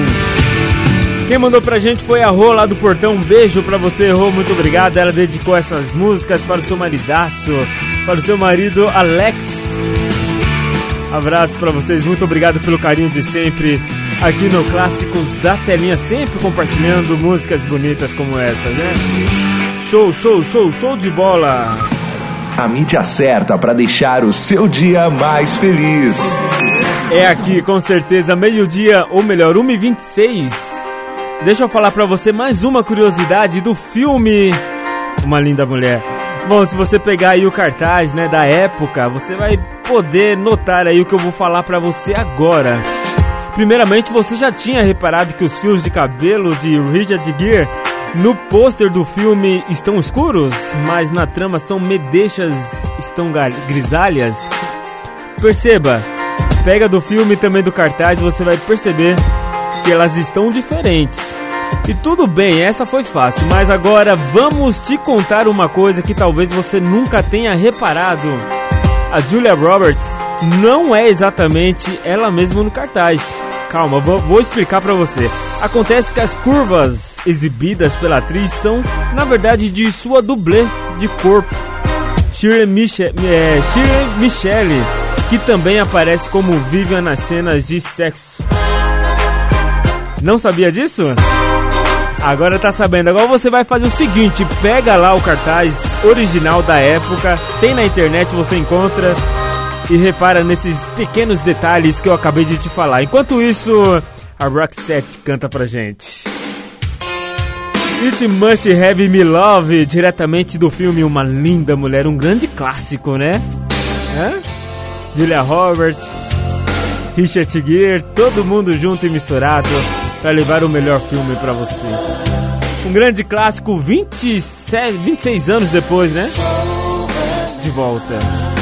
Quem mandou pra gente foi a Rô lá do Portão. Um beijo pra você, Rô. Muito obrigado. Ela dedicou essas músicas para o seu maridaço, para o seu marido Alex. Abraço para vocês. Muito obrigado pelo carinho de sempre aqui no Clássicos da Telinha, sempre compartilhando músicas bonitas como essa, né? Show, show, show, show de bola! A mídia certa para deixar o seu dia mais feliz. É aqui, com certeza, meio-dia, ou melhor, 1h26. Deixa eu falar para você mais uma curiosidade do filme Uma Linda Mulher. Bom, se você pegar aí o cartaz, né, da época, você vai poder notar aí o que eu vou falar para você agora. Primeiramente, você já tinha reparado que os fios de cabelo de Richard Gere no pôster do filme estão escuros, mas na trama são medeixas estão grisalhas? Perceba, pega do filme e também do cartaz, você vai perceber que elas estão diferentes. E tudo bem, essa foi fácil, mas agora vamos te contar uma coisa que talvez você nunca tenha reparado. A Julia Roberts não é exatamente ela mesma no cartaz. Calma, vou, vou explicar para você. Acontece que as curvas exibidas pela atriz são, na verdade, de sua dublê de corpo, Shirley, Miche é, Michelle, que também aparece como Vivian nas cenas de sexo. Não sabia disso? Agora tá sabendo. Agora você vai fazer o seguinte: pega lá o cartaz original da época, tem na internet, você encontra e repara nesses pequenos detalhes que eu acabei de te falar. Enquanto isso, a Roxette canta pra gente. It Must Have Me Love, diretamente do filme Uma Linda Mulher, um grande clássico, né? Julia Roberts, Richard Gere, todo mundo junto e misturado para levar o melhor filme para você. Um grande clássico 27, 26 anos depois, né? De volta.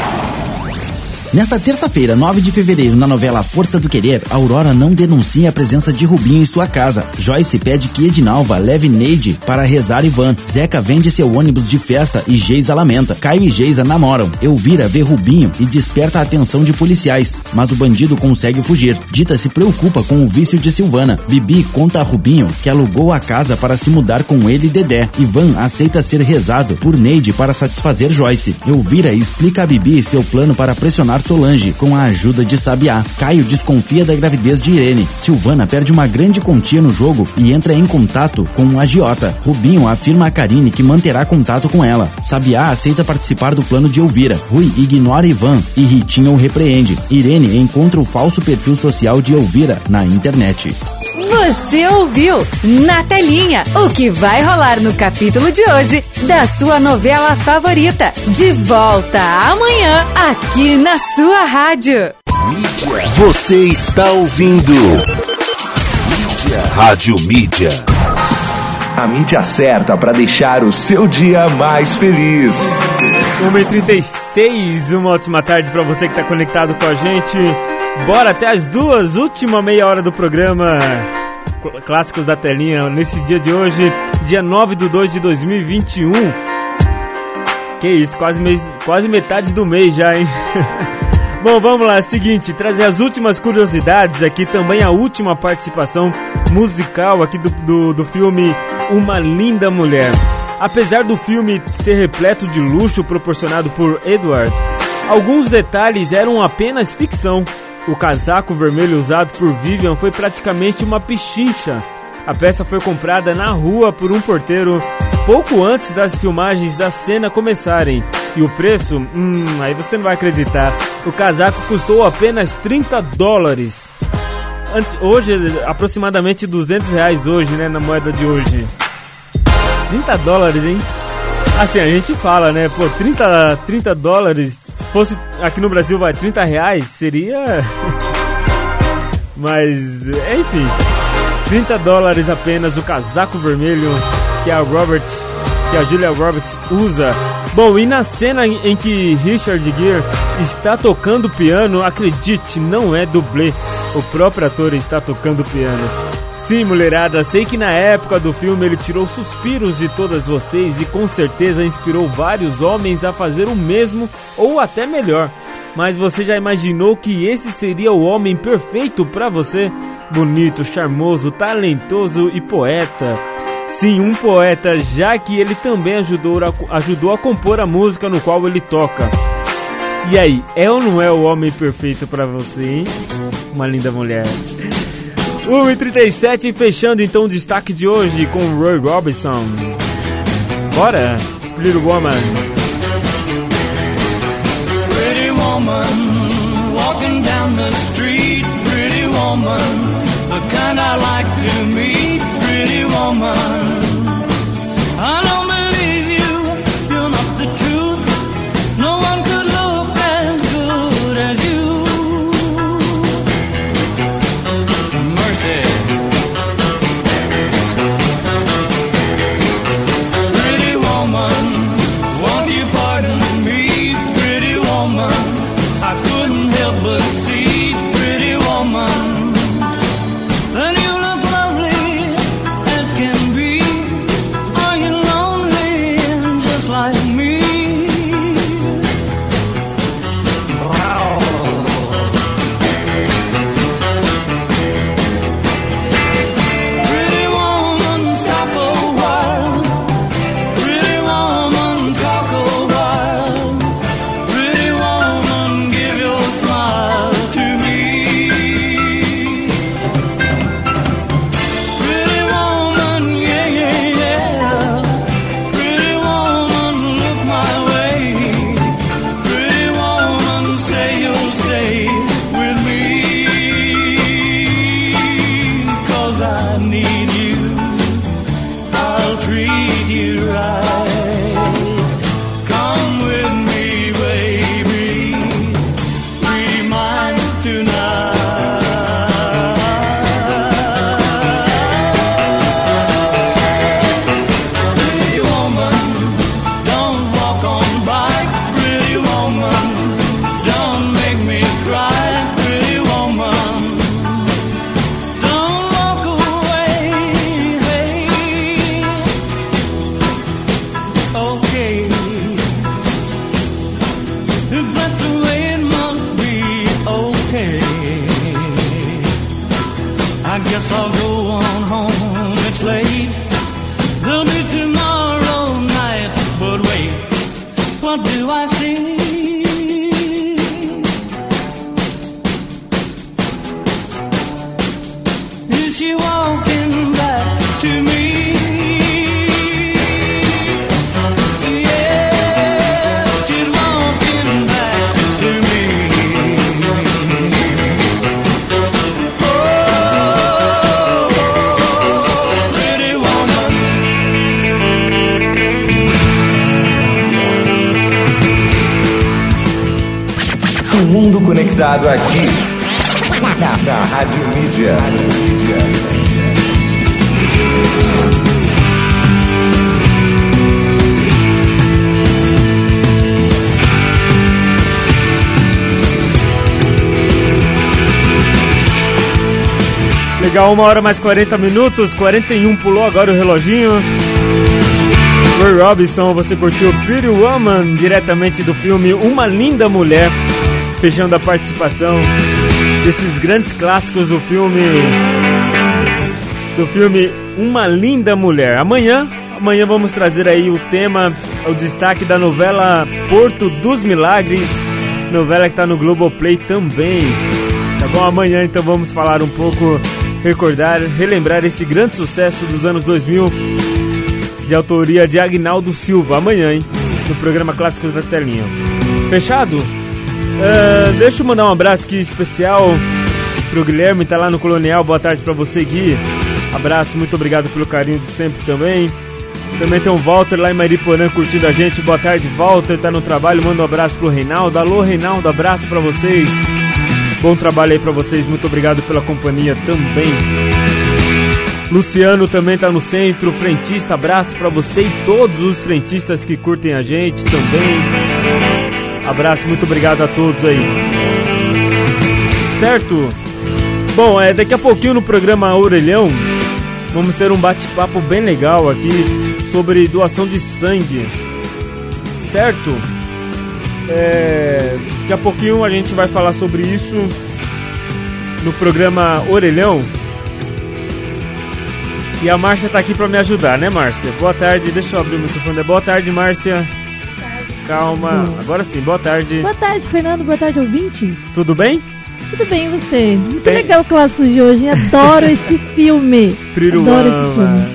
Nesta terça-feira, 9 de fevereiro, na novela Força do Querer, Aurora não denuncia a presença de Rubinho em sua casa. Joyce pede que Edinalva leve Neide para rezar Ivan. Zeca vende seu ônibus de festa e Geisa lamenta. Caio e Geisa namoram. Elvira vê Rubinho e desperta a atenção de policiais, mas o bandido consegue fugir. Dita se preocupa com o vício de Silvana. Bibi conta a Rubinho que alugou a casa para se mudar com ele e Dedé. Ivan aceita ser rezado por Neide para satisfazer Joyce. Elvira explica a Bibi seu plano para pressionar Solange com a ajuda de Sabiá. Caio desconfia da gravidez de Irene. Silvana perde uma grande quantia no jogo e entra em contato com um agiota. Rubinho afirma a Karine que manterá contato com ela. Sabiá aceita participar do plano de Elvira. Rui ignora Ivan e Ritinho o repreende. Irene encontra o falso perfil social de Elvira na internet. Você ouviu na telinha o que vai rolar no capítulo de hoje da sua novela favorita. De volta amanhã aqui na sua rádio. Você está ouvindo. Mídia. Rádio Mídia. A mídia certa para deixar o seu dia mais feliz. 1h36, uma ótima tarde para você que está conectado com a gente. Bora até as duas, última meia hora do programa. Clássicos da telinha, nesse dia de hoje, dia 9 de 2 de 2021. Que isso, quase, mês, quase metade do mês já, hein? Bom, vamos lá, seguinte, trazer as últimas curiosidades aqui, também a última participação musical aqui do, do, do filme Uma Linda Mulher. Apesar do filme ser repleto de luxo proporcionado por Edward, alguns detalhes eram apenas ficção. O casaco vermelho usado por Vivian foi praticamente uma pichincha. A peça foi comprada na rua por um porteiro pouco antes das filmagens da cena começarem. E o preço? Hum, aí você não vai acreditar. O casaco custou apenas 30 dólares. Hoje, aproximadamente 200 reais hoje, né, na moeda de hoje. 30 dólares, hein? Assim, a gente fala, né, pô, 30, 30 dólares, fosse aqui no Brasil, vai, 30 reais, seria... Mas, enfim, 30 dólares apenas o casaco vermelho que a Robert, que a Julia Roberts usa Bom, e na cena em que Richard Gere está tocando piano, acredite, não é dublê. O próprio ator está tocando piano. Sim, mulherada, sei que na época do filme ele tirou suspiros de todas vocês e com certeza inspirou vários homens a fazer o mesmo ou até melhor. Mas você já imaginou que esse seria o homem perfeito para você? Bonito, charmoso, talentoso e poeta. Sim, um poeta, já que ele também ajudou a, ajudou a compor a música no qual ele toca. E aí, é ou não é o homem perfeito para você, hein? Uma linda mulher. 1h37, fechando então o destaque de hoje com Roy Robinson. Bora, Little Woman. Pretty woman, walking down the street, pretty woman, the kind I like to meet, pretty woman. Aqui na, na. Rádio Mídia. Legal, uma hora mais 40 minutos, 41 pulou agora o reloginho. Roy Robinson, você curtiu Pretty Woman, diretamente do filme Uma Linda Mulher, fechando a participação desses grandes clássicos do filme do filme Uma Linda Mulher. Amanhã, amanhã vamos trazer aí o tema, o destaque da novela Porto dos Milagres, novela que está no Globoplay também. Tá bom? Amanhã então vamos falar um pouco, recordar, relembrar esse grande sucesso dos anos 2000 de autoria de Agnaldo Silva. Amanhã, hein? No programa Clássicos da Telinha. Fechado? Uh, deixa eu mandar um abraço aqui especial pro Guilherme, tá lá no Colonial. Boa tarde pra você, Gui. Abraço, muito obrigado pelo carinho de sempre também. Também tem o Walter lá em Mariporã curtindo a gente. Boa tarde, Walter. Tá no trabalho. Manda um abraço pro Reinaldo. Alô, Reinaldo. Abraço pra vocês. Bom trabalho aí pra vocês. Muito obrigado pela companhia também. Luciano também tá no centro, frentista, abraço para você e todos os frentistas que curtem a gente também. Abraço, muito obrigado a todos aí. Certo? Bom, é, daqui a pouquinho no programa Orelhão vamos ter um bate-papo bem legal aqui sobre doação de sangue. Certo? É, daqui a pouquinho a gente vai falar sobre isso no programa Orelhão. E a Márcia tá aqui pra me ajudar, né, Márcia? Boa tarde, deixa eu abrir o microfone. Boa tarde, Márcia. Calma, agora sim, boa tarde. Boa tarde, Fernando. Boa tarde, ouvintes. Tudo bem? Tudo bem, você? Muito Tem- legal o clássico de hoje. Adoro esse filme. Adoro esse filme.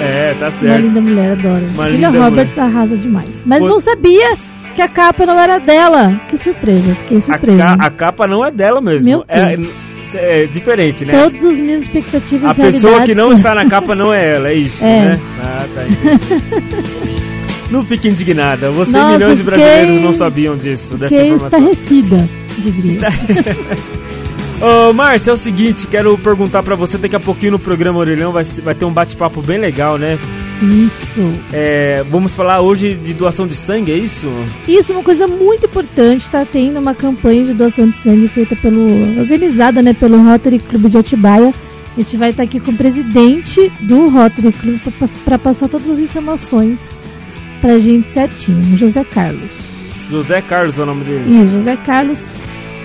É, tá Uma certo. linda mulher, adoro. Uma Julia Roberts arrasa demais. Mas Vo- não sabia que a capa não era dela. Que surpresa, fiquei A, surpresa. ca- a capa não é dela mesmo. Meu é, Deus. é diferente, né? Todas as minhas expectativas A pessoa que não está na capa não é ela, é isso, É. né? Ah, tá, entendi. Não fique indignada. Você e Nossa, milhões de brasileiros não sabiam disso, dessa informação. estarrecida, diria. Ô, Márcia, é o seguinte, quero perguntar pra você, daqui a pouquinho no programa Orelhão vai, vai ter um bate-papo bem legal, né? Isso. É, vamos falar hoje de doação de sangue, é isso? Isso uma coisa muito importante. Está tendo uma campanha de doação de sangue feita pelo. organizada né, pelo Rotary Clube de Atibaia. A gente vai estar aqui com o presidente do Rotary Clube para passar todas as informações pra gente certinho. José Carlos. José Carlos é o nome dele. Isso, José Carlos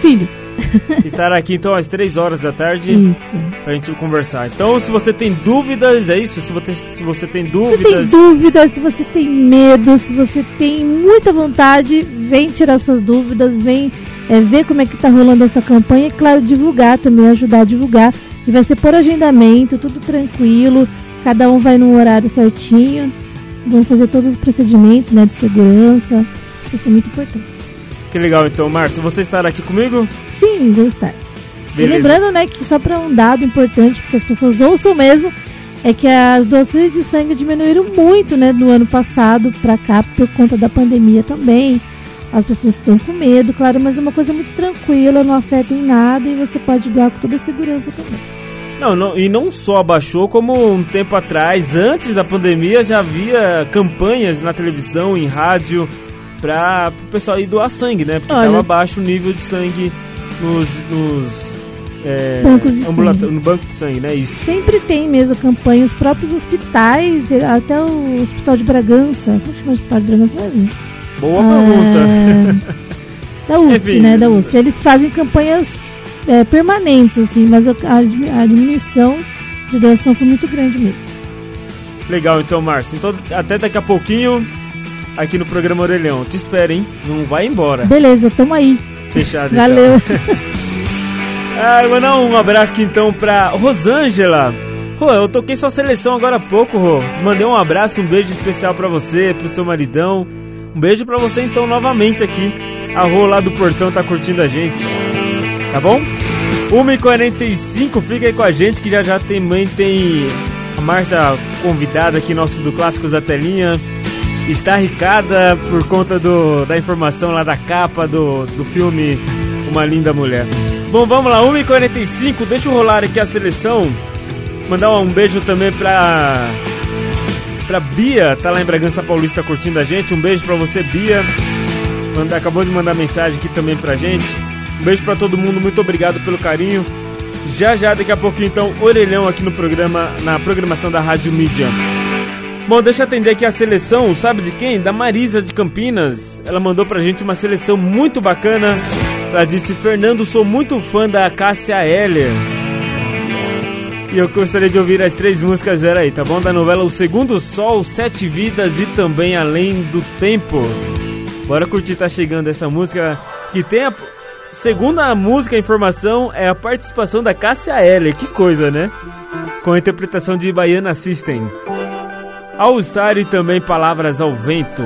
Filho. Estará aqui então às 3 horas da tarde Isso. pra gente conversar. Então, se você tem dúvidas, é isso? Se você, se você tem Se tem dúvidas, dúvidas, se você tem medo, se você tem muita vontade, vem tirar suas dúvidas, vem é, ver como é que tá rolando essa campanha e, claro, divulgar também, ajudar a divulgar. E vai ser por agendamento, tudo tranquilo, cada um vai num horário certinho, vão fazer todos os procedimentos né, de segurança. Isso é muito importante. que legal então, Márcio. Você estará aqui comigo? Sim, vou estar. E lembrando, né, que só para um dado importante, porque as pessoas ouçam mesmo, é que as doações de sangue diminuíram muito, né, do ano passado para cá, por conta da pandemia também. As pessoas estão com medo, claro, mas é uma coisa muito tranquila, não afeta em nada e você pode doar com toda a segurança também. Não, não, e não só abaixou, como um tempo atrás, antes da pandemia, já havia campanhas na televisão, em rádio, para o pessoal ir doar sangue, né? Porque estava baixo o nível de sangue nos, nos é, no banco de sangue, né? Isso. Sempre tem mesmo campanha, os próprios hospitais, até o Hospital de Bragança, como chama o Hospital de Bragança mesmo? Boa Ah, pergunta. Da USP, Enfim. né? Da USP. Eles fazem campanhas é, permanentes, assim, mas a, a- diminuição de doação foi muito grande mesmo. Legal, então, Márcio. Então, até daqui a pouquinho, aqui no programa Orelhão. Te espero, hein? Não vai embora. Beleza, tamo aí. Fechado, Valeu. então. Ah, mandar um abraço aqui então pra Rosângela. Rô, eu toquei sua seleção agora há pouco, Rô. Mandei um abraço, um beijo especial pra você, pro seu maridão. Um beijo pra você então novamente aqui. A Rô lá do portão tá curtindo a gente. Tá bom? 1h45, fica aí com a gente que já já tem mãe, tem a Márcia convidada aqui nosso do Clássicos da Telinha. Está ricada por conta do, da informação lá da capa do, do filme Uma linda mulher. Bom, vamos lá, 1h45, deixa eu rolar aqui a seleção. Mandar um beijo também pra. Pra Bia, tá lá em Bragança Paulista curtindo a gente. Um beijo pra você, Bia. Manda, acabou de mandar mensagem aqui também pra gente. Um beijo pra todo mundo, muito obrigado pelo carinho. Já já, daqui a pouquinho, então, orelhão aqui no programa, na programação da Rádio Mídia. Bom, deixa eu atender aqui a seleção, sabe de quem? Da Marisa de Campinas. Ela mandou pra gente uma seleção muito bacana. Ela disse: Fernando, sou muito fã da Cássia Heller. E eu gostaria de ouvir as três músicas dela aí, tá bom? Da novela O Segundo Sol, Sete Vidas e também Além do Tempo. Bora curtir, tá chegando essa música que tem a. Segundo a música, a informação é a participação da Cássia Heller. Que coisa, né? Com a interpretação de Baiana System. All Star e também Palavras ao Vento.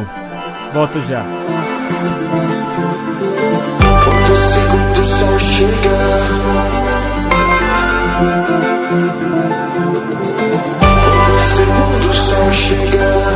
Volto já. Quando o sol Quando sol chegar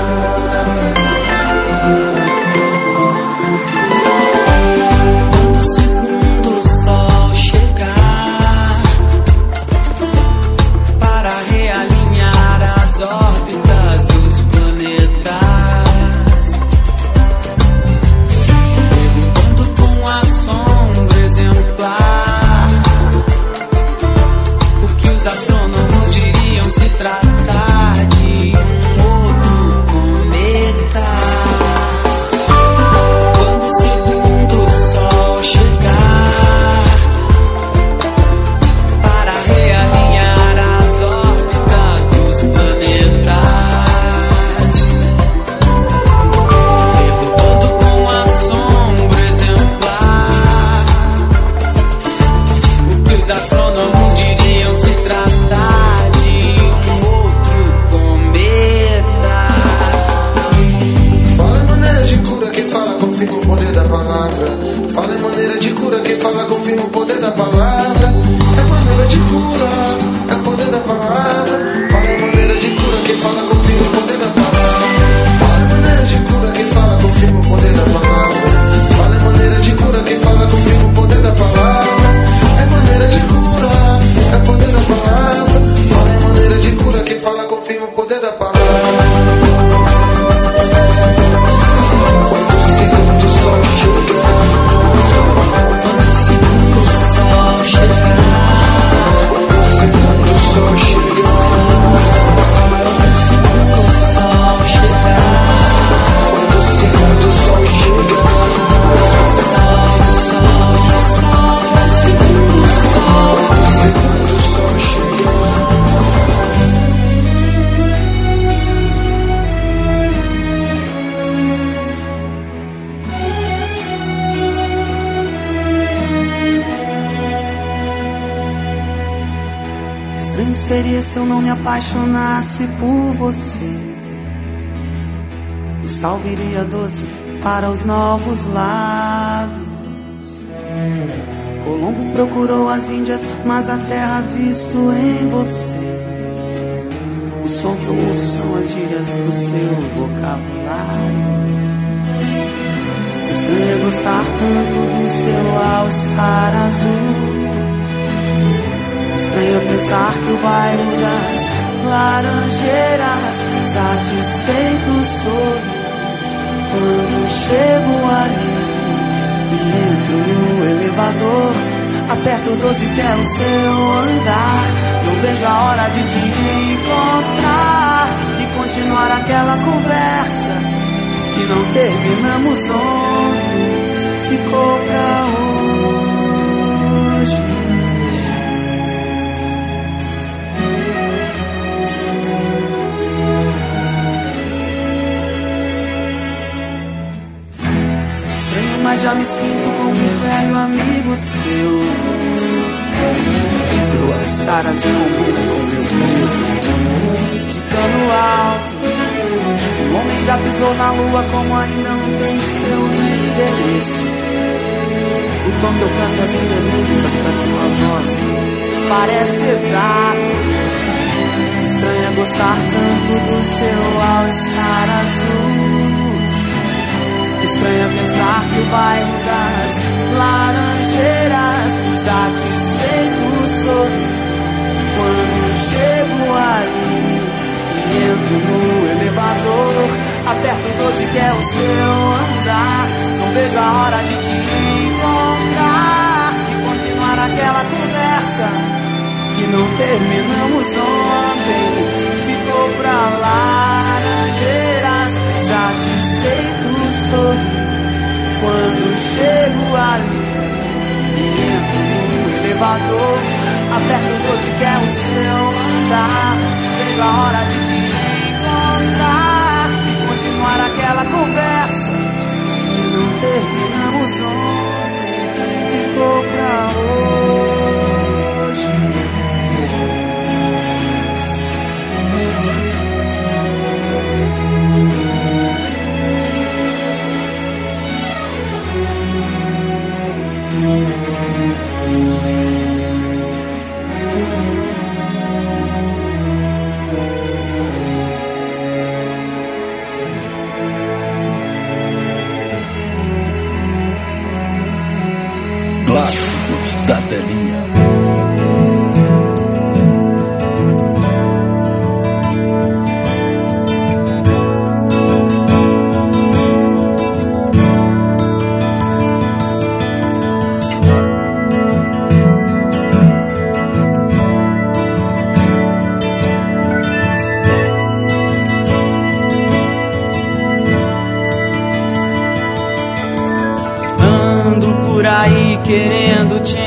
Aperto 12 que é o seu andar. Não vejo a hora de te encontrar e continuar aquela conversa que não terminamos ontem. Ficou pra hoje. Mas já me sinto como um velho amigo seu. Estar assim com meu de cano alto. Se o homem já pisou na lua, como ainda não tem seu endereço. O tom que eu canto as minhas músicas pra tua voz parece exato. Estranho é gostar tanto do seu all-star azul. Estranho é pensar que o bairro das laranjeiras, satisfeito e entro no elevador. Aperto 12 que é o seu andar. Não vejo a hora de te encontrar e continuar aquela conversa que não terminamos ontem. Ficou pra laranjeiras, satisfeito sou quando chego ali e entro no elevador, aperto o 12 que é o seu andar. Vejo a hora de te encontrar e continuar aquela conversa que não terminamos ontem. Ficou pra hoje. Da telinha. querendo te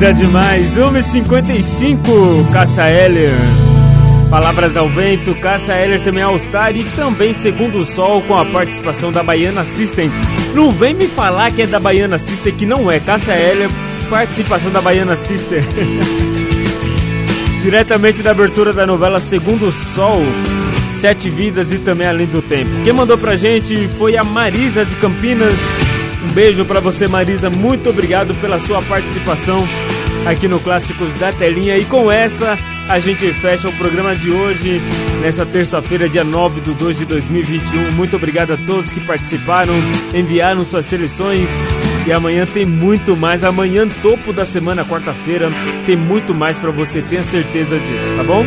Linda demais, 1h55, Cassa Heller. Palavras ao vento, Cassa Heller também é All-Star e também Segundo o Sol com a participação da Baiana System. Não vem me falar que é da Baiana System, que não é. Cassa Heller, participação da Baiana System. Diretamente da abertura da novela Segundo o Sol, Sete Vidas e também Além do Tempo. Quem mandou pra gente foi a Marisa de Campinas. Um beijo para você, Marisa. Muito obrigado pela sua participação aqui no Clássicos da Telinha. E com essa, a gente fecha o programa de hoje, nessa terça-feira, dia 9 de 2 de 2021. Muito obrigado a todos que participaram, enviaram suas seleções. E amanhã tem muito mais. Amanhã, topo da semana, quarta-feira, tem muito mais para você, tenha certeza disso, tá bom?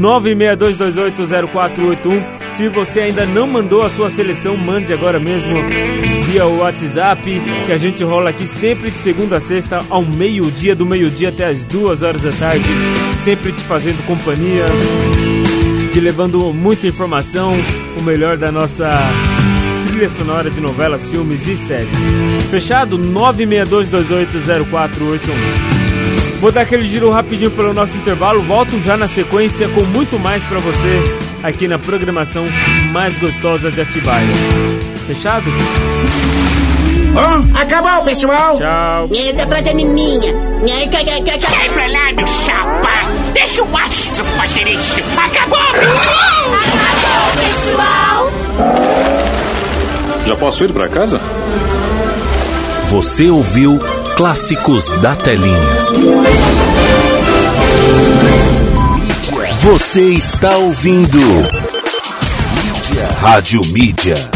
962280481. Se você ainda não mandou a sua seleção, mande agora mesmo via WhatsApp, que a gente rola aqui sempre de segunda a sexta, ao meio-dia, do meio-dia até as duas horas da tarde, sempre te fazendo companhia, te levando muita informação, o melhor da nossa trilha sonora de novelas, filmes e séries. Fechado? 962280481. Vou dar aquele giro rapidinho pelo nosso intervalo, volto já na sequência com muito mais para você aqui na programação mais gostosa de Atibaia. Fechado? Oh, acabou, pessoal. Tchau. Essa frase é minha. Sai pra lá, meu chapa. Deixa o astro fazer isso. Acabou, pessoal. Acabou, pessoal. Já posso ir pra casa? Você ouviu Clássicos da Telinha. Você está ouvindo. Rádio Mídia.